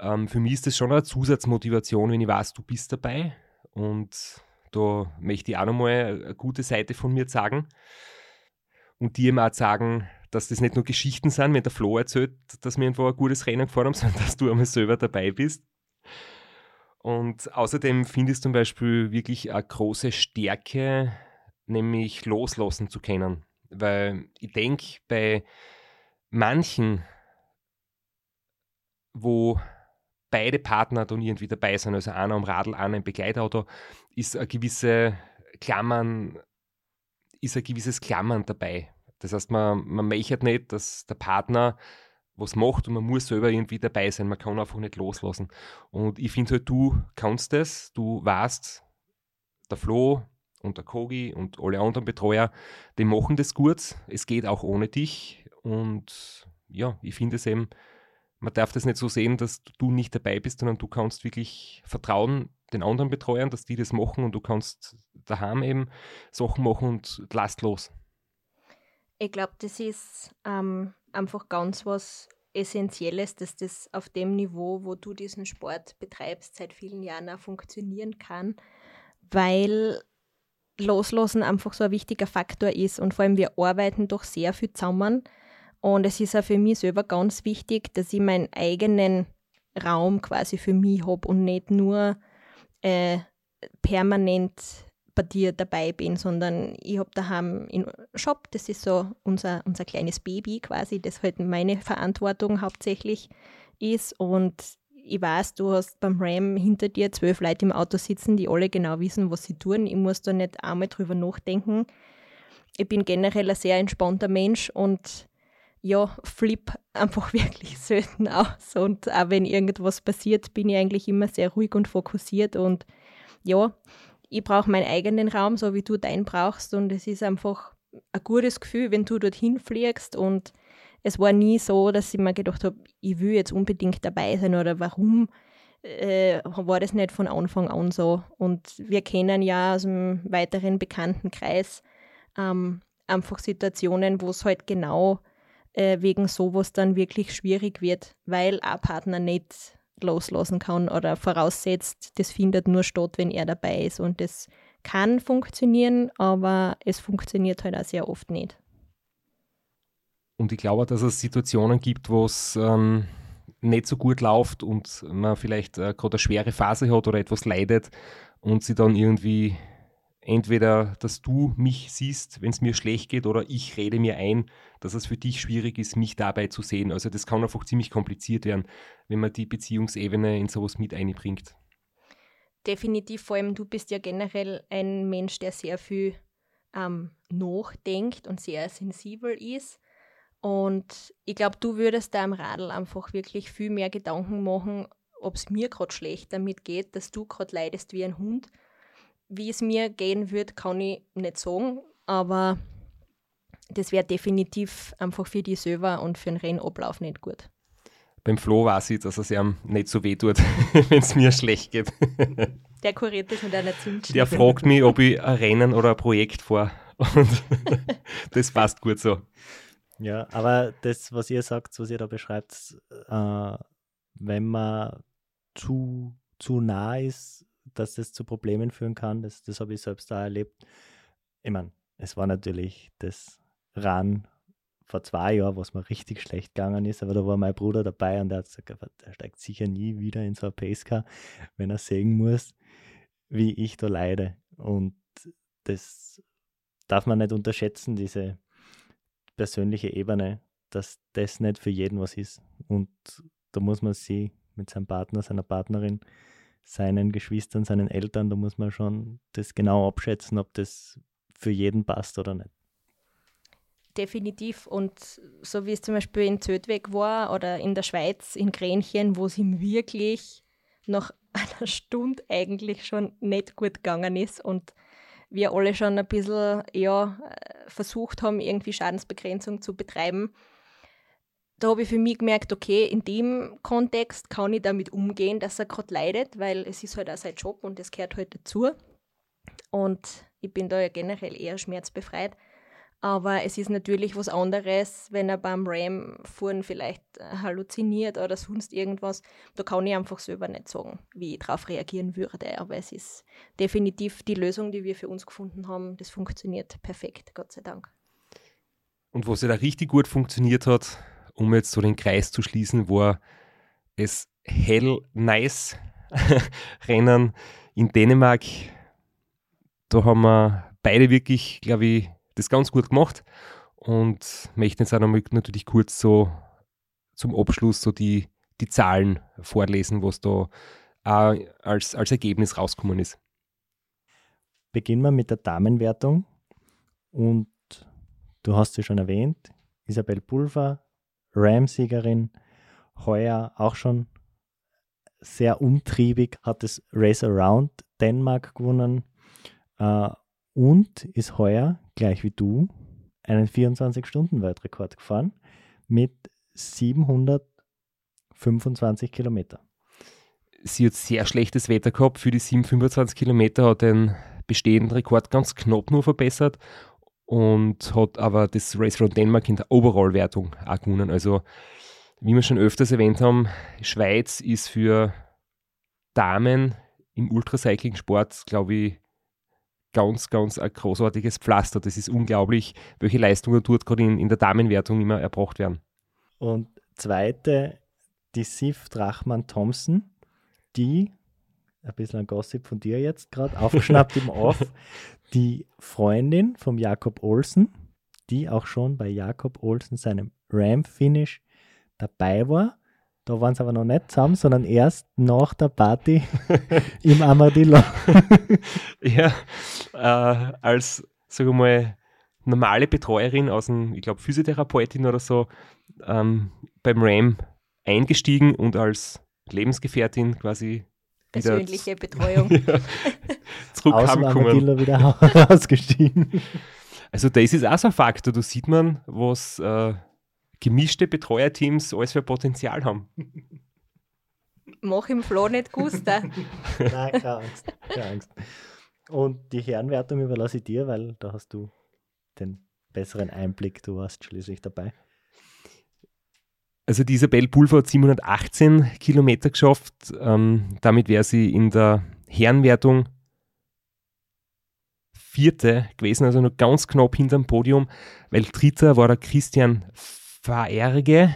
Ähm, für mich ist das schon eine Zusatzmotivation, wenn ich weiß, du bist dabei und da möchte ich auch nochmal eine gute Seite von mir sagen und dir eben auch sagen, dass das nicht nur Geschichten sind, wenn der Flo erzählt, dass wir irgendwo ein gutes Rennen gefahren haben, sondern dass du einmal selber dabei bist. Und außerdem finde ich zum Beispiel wirklich eine große Stärke, nämlich loslassen zu können. Weil ich denke, bei manchen, wo beide Partner dann irgendwie dabei sind, also einer am Radl, einer im Begleitauto, ist eine gewisse Klammern, ist ein gewisses Klammern dabei. Das heißt, man, man möchte nicht, dass der Partner was macht und man muss selber irgendwie dabei sein. Man kann einfach nicht loslassen. Und ich finde halt, du kannst das, du weißt, der Flo und der Kogi und alle anderen Betreuer, die machen das gut. Es geht auch ohne dich. Und ja, ich finde es eben, man darf das nicht so sehen, dass du nicht dabei bist, sondern du kannst wirklich vertrauen den anderen Betreuern, dass die das machen und du kannst daheim eben Sachen machen und lasst los. Ich glaube, das ist ähm, einfach ganz was Essentielles, dass das auf dem Niveau, wo du diesen Sport betreibst, seit vielen Jahren auch funktionieren kann, weil Loslassen einfach so ein wichtiger Faktor ist und vor allem wir arbeiten doch sehr viel zusammen und es ist auch für mich selber ganz wichtig, dass ich meinen eigenen Raum quasi für mich habe und nicht nur äh, permanent bei dir dabei bin, sondern ich habe daheim einen Shop, das ist so unser, unser kleines Baby quasi, das halt meine Verantwortung hauptsächlich ist und ich weiß, du hast beim Ram hinter dir zwölf Leute im Auto sitzen, die alle genau wissen, was sie tun. Ich muss da nicht einmal drüber nachdenken. Ich bin generell ein sehr entspannter Mensch und ja, flip einfach wirklich selten aus. Und auch wenn irgendwas passiert, bin ich eigentlich immer sehr ruhig und fokussiert. Und ja, ich brauche meinen eigenen Raum, so wie du deinen brauchst. Und es ist einfach ein gutes Gefühl, wenn du dorthin fliegst. Und es war nie so, dass ich mir gedacht habe, ich will jetzt unbedingt dabei sein oder warum äh, war das nicht von Anfang an so. Und wir kennen ja aus einem weiteren bekannten Kreis ähm, einfach Situationen, wo es halt genau äh, wegen sowas dann wirklich schwierig wird, weil ein Partner nicht loslassen kann oder voraussetzt, das findet nur statt, wenn er dabei ist. Und das kann funktionieren, aber es funktioniert halt auch sehr oft nicht. Und ich glaube, dass es Situationen gibt, wo es ähm, nicht so gut läuft und man vielleicht äh, gerade eine schwere Phase hat oder etwas leidet und sie dann irgendwie entweder, dass du mich siehst, wenn es mir schlecht geht, oder ich rede mir ein, dass es für dich schwierig ist, mich dabei zu sehen. Also das kann einfach ziemlich kompliziert werden, wenn man die Beziehungsebene in sowas mit einbringt. Definitiv, vor allem du bist ja generell ein Mensch, der sehr viel ähm, nachdenkt und sehr sensibel ist. Und ich glaube, du würdest da am Radl einfach wirklich viel mehr Gedanken machen, ob es mir gerade schlecht damit geht, dass du gerade leidest wie ein Hund wie es mir gehen wird, kann ich nicht sagen, aber das wäre definitiv einfach für die selber und für den Rennablauf nicht gut. Beim Flo weiß ich, dass es ihm nicht so weh tut, wenn es mir schlecht geht. Der kuriert das mit einer Zündschnur. Der fragt mich, ob ich ein Rennen oder ein Projekt fahre. Und das passt gut so. Ja, aber das, was ihr sagt, was ihr da beschreibt, äh, wenn man zu, zu nah ist, dass das zu Problemen führen kann. Das, das habe ich selbst da erlebt. Ich meine, es war natürlich das Ran vor zwei Jahren, was mir richtig schlecht gegangen ist, aber da war mein Bruder dabei und der hat gesagt, er steigt sicher nie wieder in so ein Pacecar, wenn er sehen muss, wie ich da leide. Und das darf man nicht unterschätzen, diese persönliche Ebene, dass das nicht für jeden was ist. Und da muss man sie mit seinem Partner, seiner Partnerin seinen Geschwistern, seinen Eltern, da muss man schon das genau abschätzen, ob das für jeden passt oder nicht. Definitiv. Und so wie es zum Beispiel in Zödweg war oder in der Schweiz, in Grenchen, wo es ihm wirklich nach einer Stunde eigentlich schon nicht gut gegangen ist und wir alle schon ein bisschen ja, versucht haben, irgendwie Schadensbegrenzung zu betreiben, da habe ich für mich gemerkt, okay, in dem Kontext kann ich damit umgehen, dass er gerade leidet, weil es ist halt auch sein Job und das gehört halt dazu. Und ich bin da ja generell eher schmerzbefreit. Aber es ist natürlich was anderes, wenn er beim Ram-Fuhren vielleicht äh, halluziniert oder sonst irgendwas. Da kann ich einfach selber nicht sagen, wie ich darauf reagieren würde. Aber es ist definitiv die Lösung, die wir für uns gefunden haben. Das funktioniert perfekt, Gott sei Dank. Und was ja da richtig gut funktioniert hat, um jetzt so den Kreis zu schließen, war es hell nice Rennen in Dänemark. Da haben wir beide wirklich, glaube ich, das ganz gut gemacht und möchte jetzt auch noch natürlich kurz so zum Abschluss so die, die Zahlen vorlesen, was da als, als Ergebnis rausgekommen ist. Beginnen wir mit der Damenwertung und du hast sie schon erwähnt, Isabel Pulver, Ram-Siegerin, heuer auch schon sehr umtriebig, hat das Race Around Dänemark gewonnen äh, und ist heuer, gleich wie du, einen 24-Stunden-Weltrekord gefahren mit 725 Kilometer. Sie hat sehr schlechtes Wetter gehabt. Für die 725 Kilometer hat den bestehenden Rekord ganz knapp nur verbessert und hat aber das Race Round Denmark in der Overall-Wertung auch gewonnen. Also, wie wir schon öfters erwähnt haben, Schweiz ist für Damen im Ultracycling-Sport, glaube ich, ganz, ganz ein großartiges Pflaster. Das ist unglaublich, welche Leistungen dort gerade in, in der Damenwertung immer erbracht werden. Und zweite, die Sif Drachmann-Thompson, die, ein bisschen ein Gossip von dir jetzt gerade, aufgeschnappt im Off, die Freundin vom Jakob Olsen, die auch schon bei Jakob Olsen seinem Ram-Finish dabei war da waren sie aber noch nicht zusammen, sondern erst nach der Party im Amadillo. ja, äh, als, sage mal, normale Betreuerin aus dem, ich glaube, Physiotherapeutin oder so, ähm, beim RAM eingestiegen und als Lebensgefährtin quasi persönliche Betreuung ja, Amadillo wieder ausgestiegen. Also das ist auch so ein Faktor, da sieht man, was äh, gemischte Betreuerteams alles für Potenzial haben. Mach im Flo nicht Guster. Nein, keine Angst, keine Angst. Und die Herrenwertung überlasse ich dir, weil da hast du den besseren Einblick. Du warst schließlich dabei. Also die Isabel Pulver hat 718 Kilometer geschafft. Ähm, damit wäre sie in der Herrenwertung Vierte gewesen, also nur ganz knapp hinterm Podium, weil Dritter war der Christian Faerge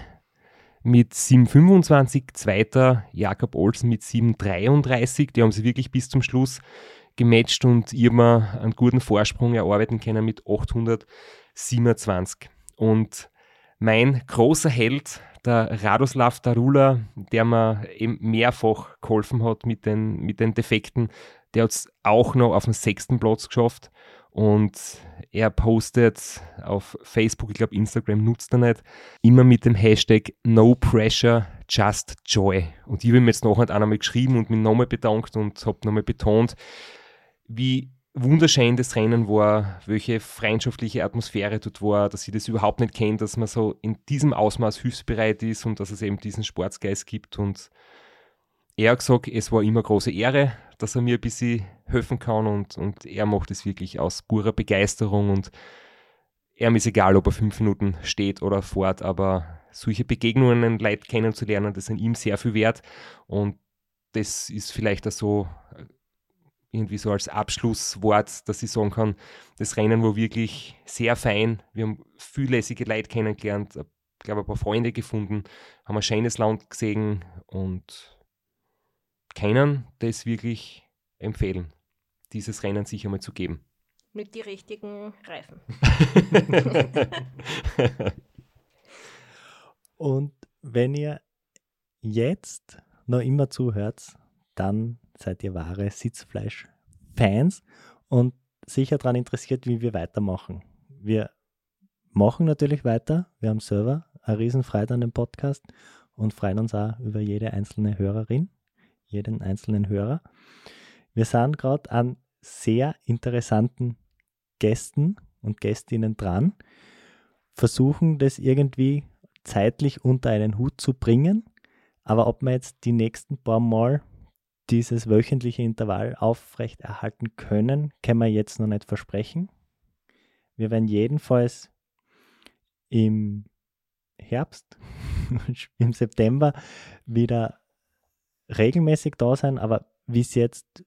mit 7,25, zweiter Jakob Olsen mit 7,33. Die haben sie wirklich bis zum Schluss gematcht und immer einen guten Vorsprung erarbeiten können mit 827. Und mein großer Held, der Radoslav Darula, der mir eben mehrfach geholfen hat mit den, mit den Defekten, der hat es auch noch auf den sechsten Platz geschafft. Und er postet auf Facebook, ich glaube Instagram nutzt er nicht, immer mit dem Hashtag No Pressure, Just Joy. Und ich habe ihm jetzt noch einmal geschrieben und mich nochmal bedankt und habe nochmal betont, wie wunderschön das Rennen war, welche freundschaftliche Atmosphäre dort war, dass ich das überhaupt nicht kenne, dass man so in diesem Ausmaß hilfsbereit ist und dass es eben diesen Sportsgeist gibt. Und er hat gesagt, es war immer große Ehre, dass er mir ein bisschen helfen kann und, und er macht es wirklich aus purer Begeisterung und er ist egal, ob er fünf Minuten steht oder fort, aber solche Begegnungen, Leute kennenzulernen, das sind ihm sehr viel wert und das ist vielleicht auch so irgendwie so als Abschlusswort, dass ich sagen kann, das Rennen war wirklich sehr fein. Wir haben viel lässige Leute kennengelernt, ich glaube ein paar Freunde gefunden, haben ein schönes Land gesehen und keinen das wirklich empfehlen, dieses Rennen sich einmal zu geben. Mit den richtigen Reifen. Und wenn ihr jetzt noch immer zuhört, dann seid ihr wahre Sitzfleisch-Fans und sicher daran interessiert, wie wir weitermachen. Wir machen natürlich weiter. Wir haben selber eine Riesenfreude an dem Podcast und freuen uns auch über jede einzelne Hörerin jeden einzelnen Hörer. Wir sind gerade an sehr interessanten Gästen und Gästinnen dran, versuchen das irgendwie zeitlich unter einen Hut zu bringen. Aber ob wir jetzt die nächsten paar Mal dieses wöchentliche Intervall aufrechterhalten können, können wir jetzt noch nicht versprechen. Wir werden jedenfalls im Herbst, im September wieder regelmäßig da sein, aber es jetzt,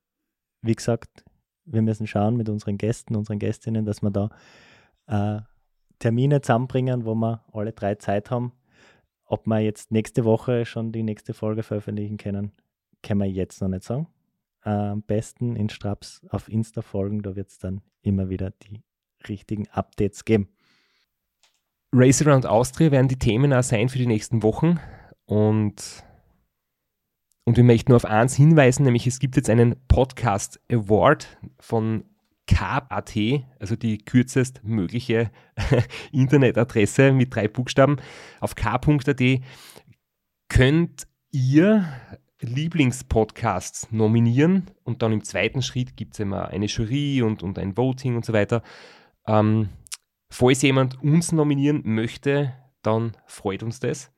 wie gesagt, wir müssen schauen mit unseren Gästen, unseren Gästinnen, dass wir da äh, Termine zusammenbringen, wo wir alle drei Zeit haben. Ob wir jetzt nächste Woche schon die nächste Folge veröffentlichen können, können wir jetzt noch nicht sagen. Äh, am besten in Straps auf Insta folgen, da wird es dann immer wieder die richtigen Updates geben. Race Around Austria werden die Themen auch sein für die nächsten Wochen und und wir möchten nur auf eins hinweisen, nämlich es gibt jetzt einen Podcast Award von K.at, also die kürzest mögliche Internetadresse mit drei Buchstaben. Auf k.at könnt ihr Lieblingspodcasts nominieren und dann im zweiten Schritt gibt es immer eine Jury und, und ein Voting und so weiter. Ähm, falls jemand uns nominieren möchte, dann freut uns das.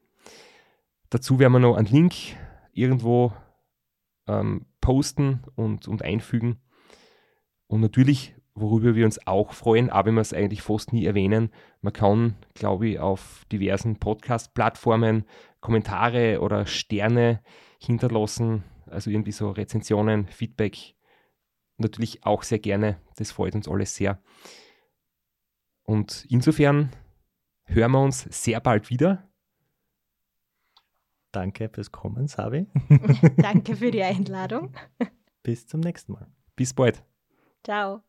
Dazu werden wir noch einen Link irgendwo ähm, posten und, und einfügen. Und natürlich, worüber wir uns auch freuen, aber wir es eigentlich fast nie erwähnen, man kann, glaube ich, auf diversen Podcast-Plattformen Kommentare oder Sterne hinterlassen, also irgendwie so Rezensionen, Feedback. Natürlich auch sehr gerne, das freut uns alles sehr. Und insofern hören wir uns sehr bald wieder. Danke fürs Kommen, Sabi. Danke für die Einladung. Bis zum nächsten Mal. Bis bald. Ciao.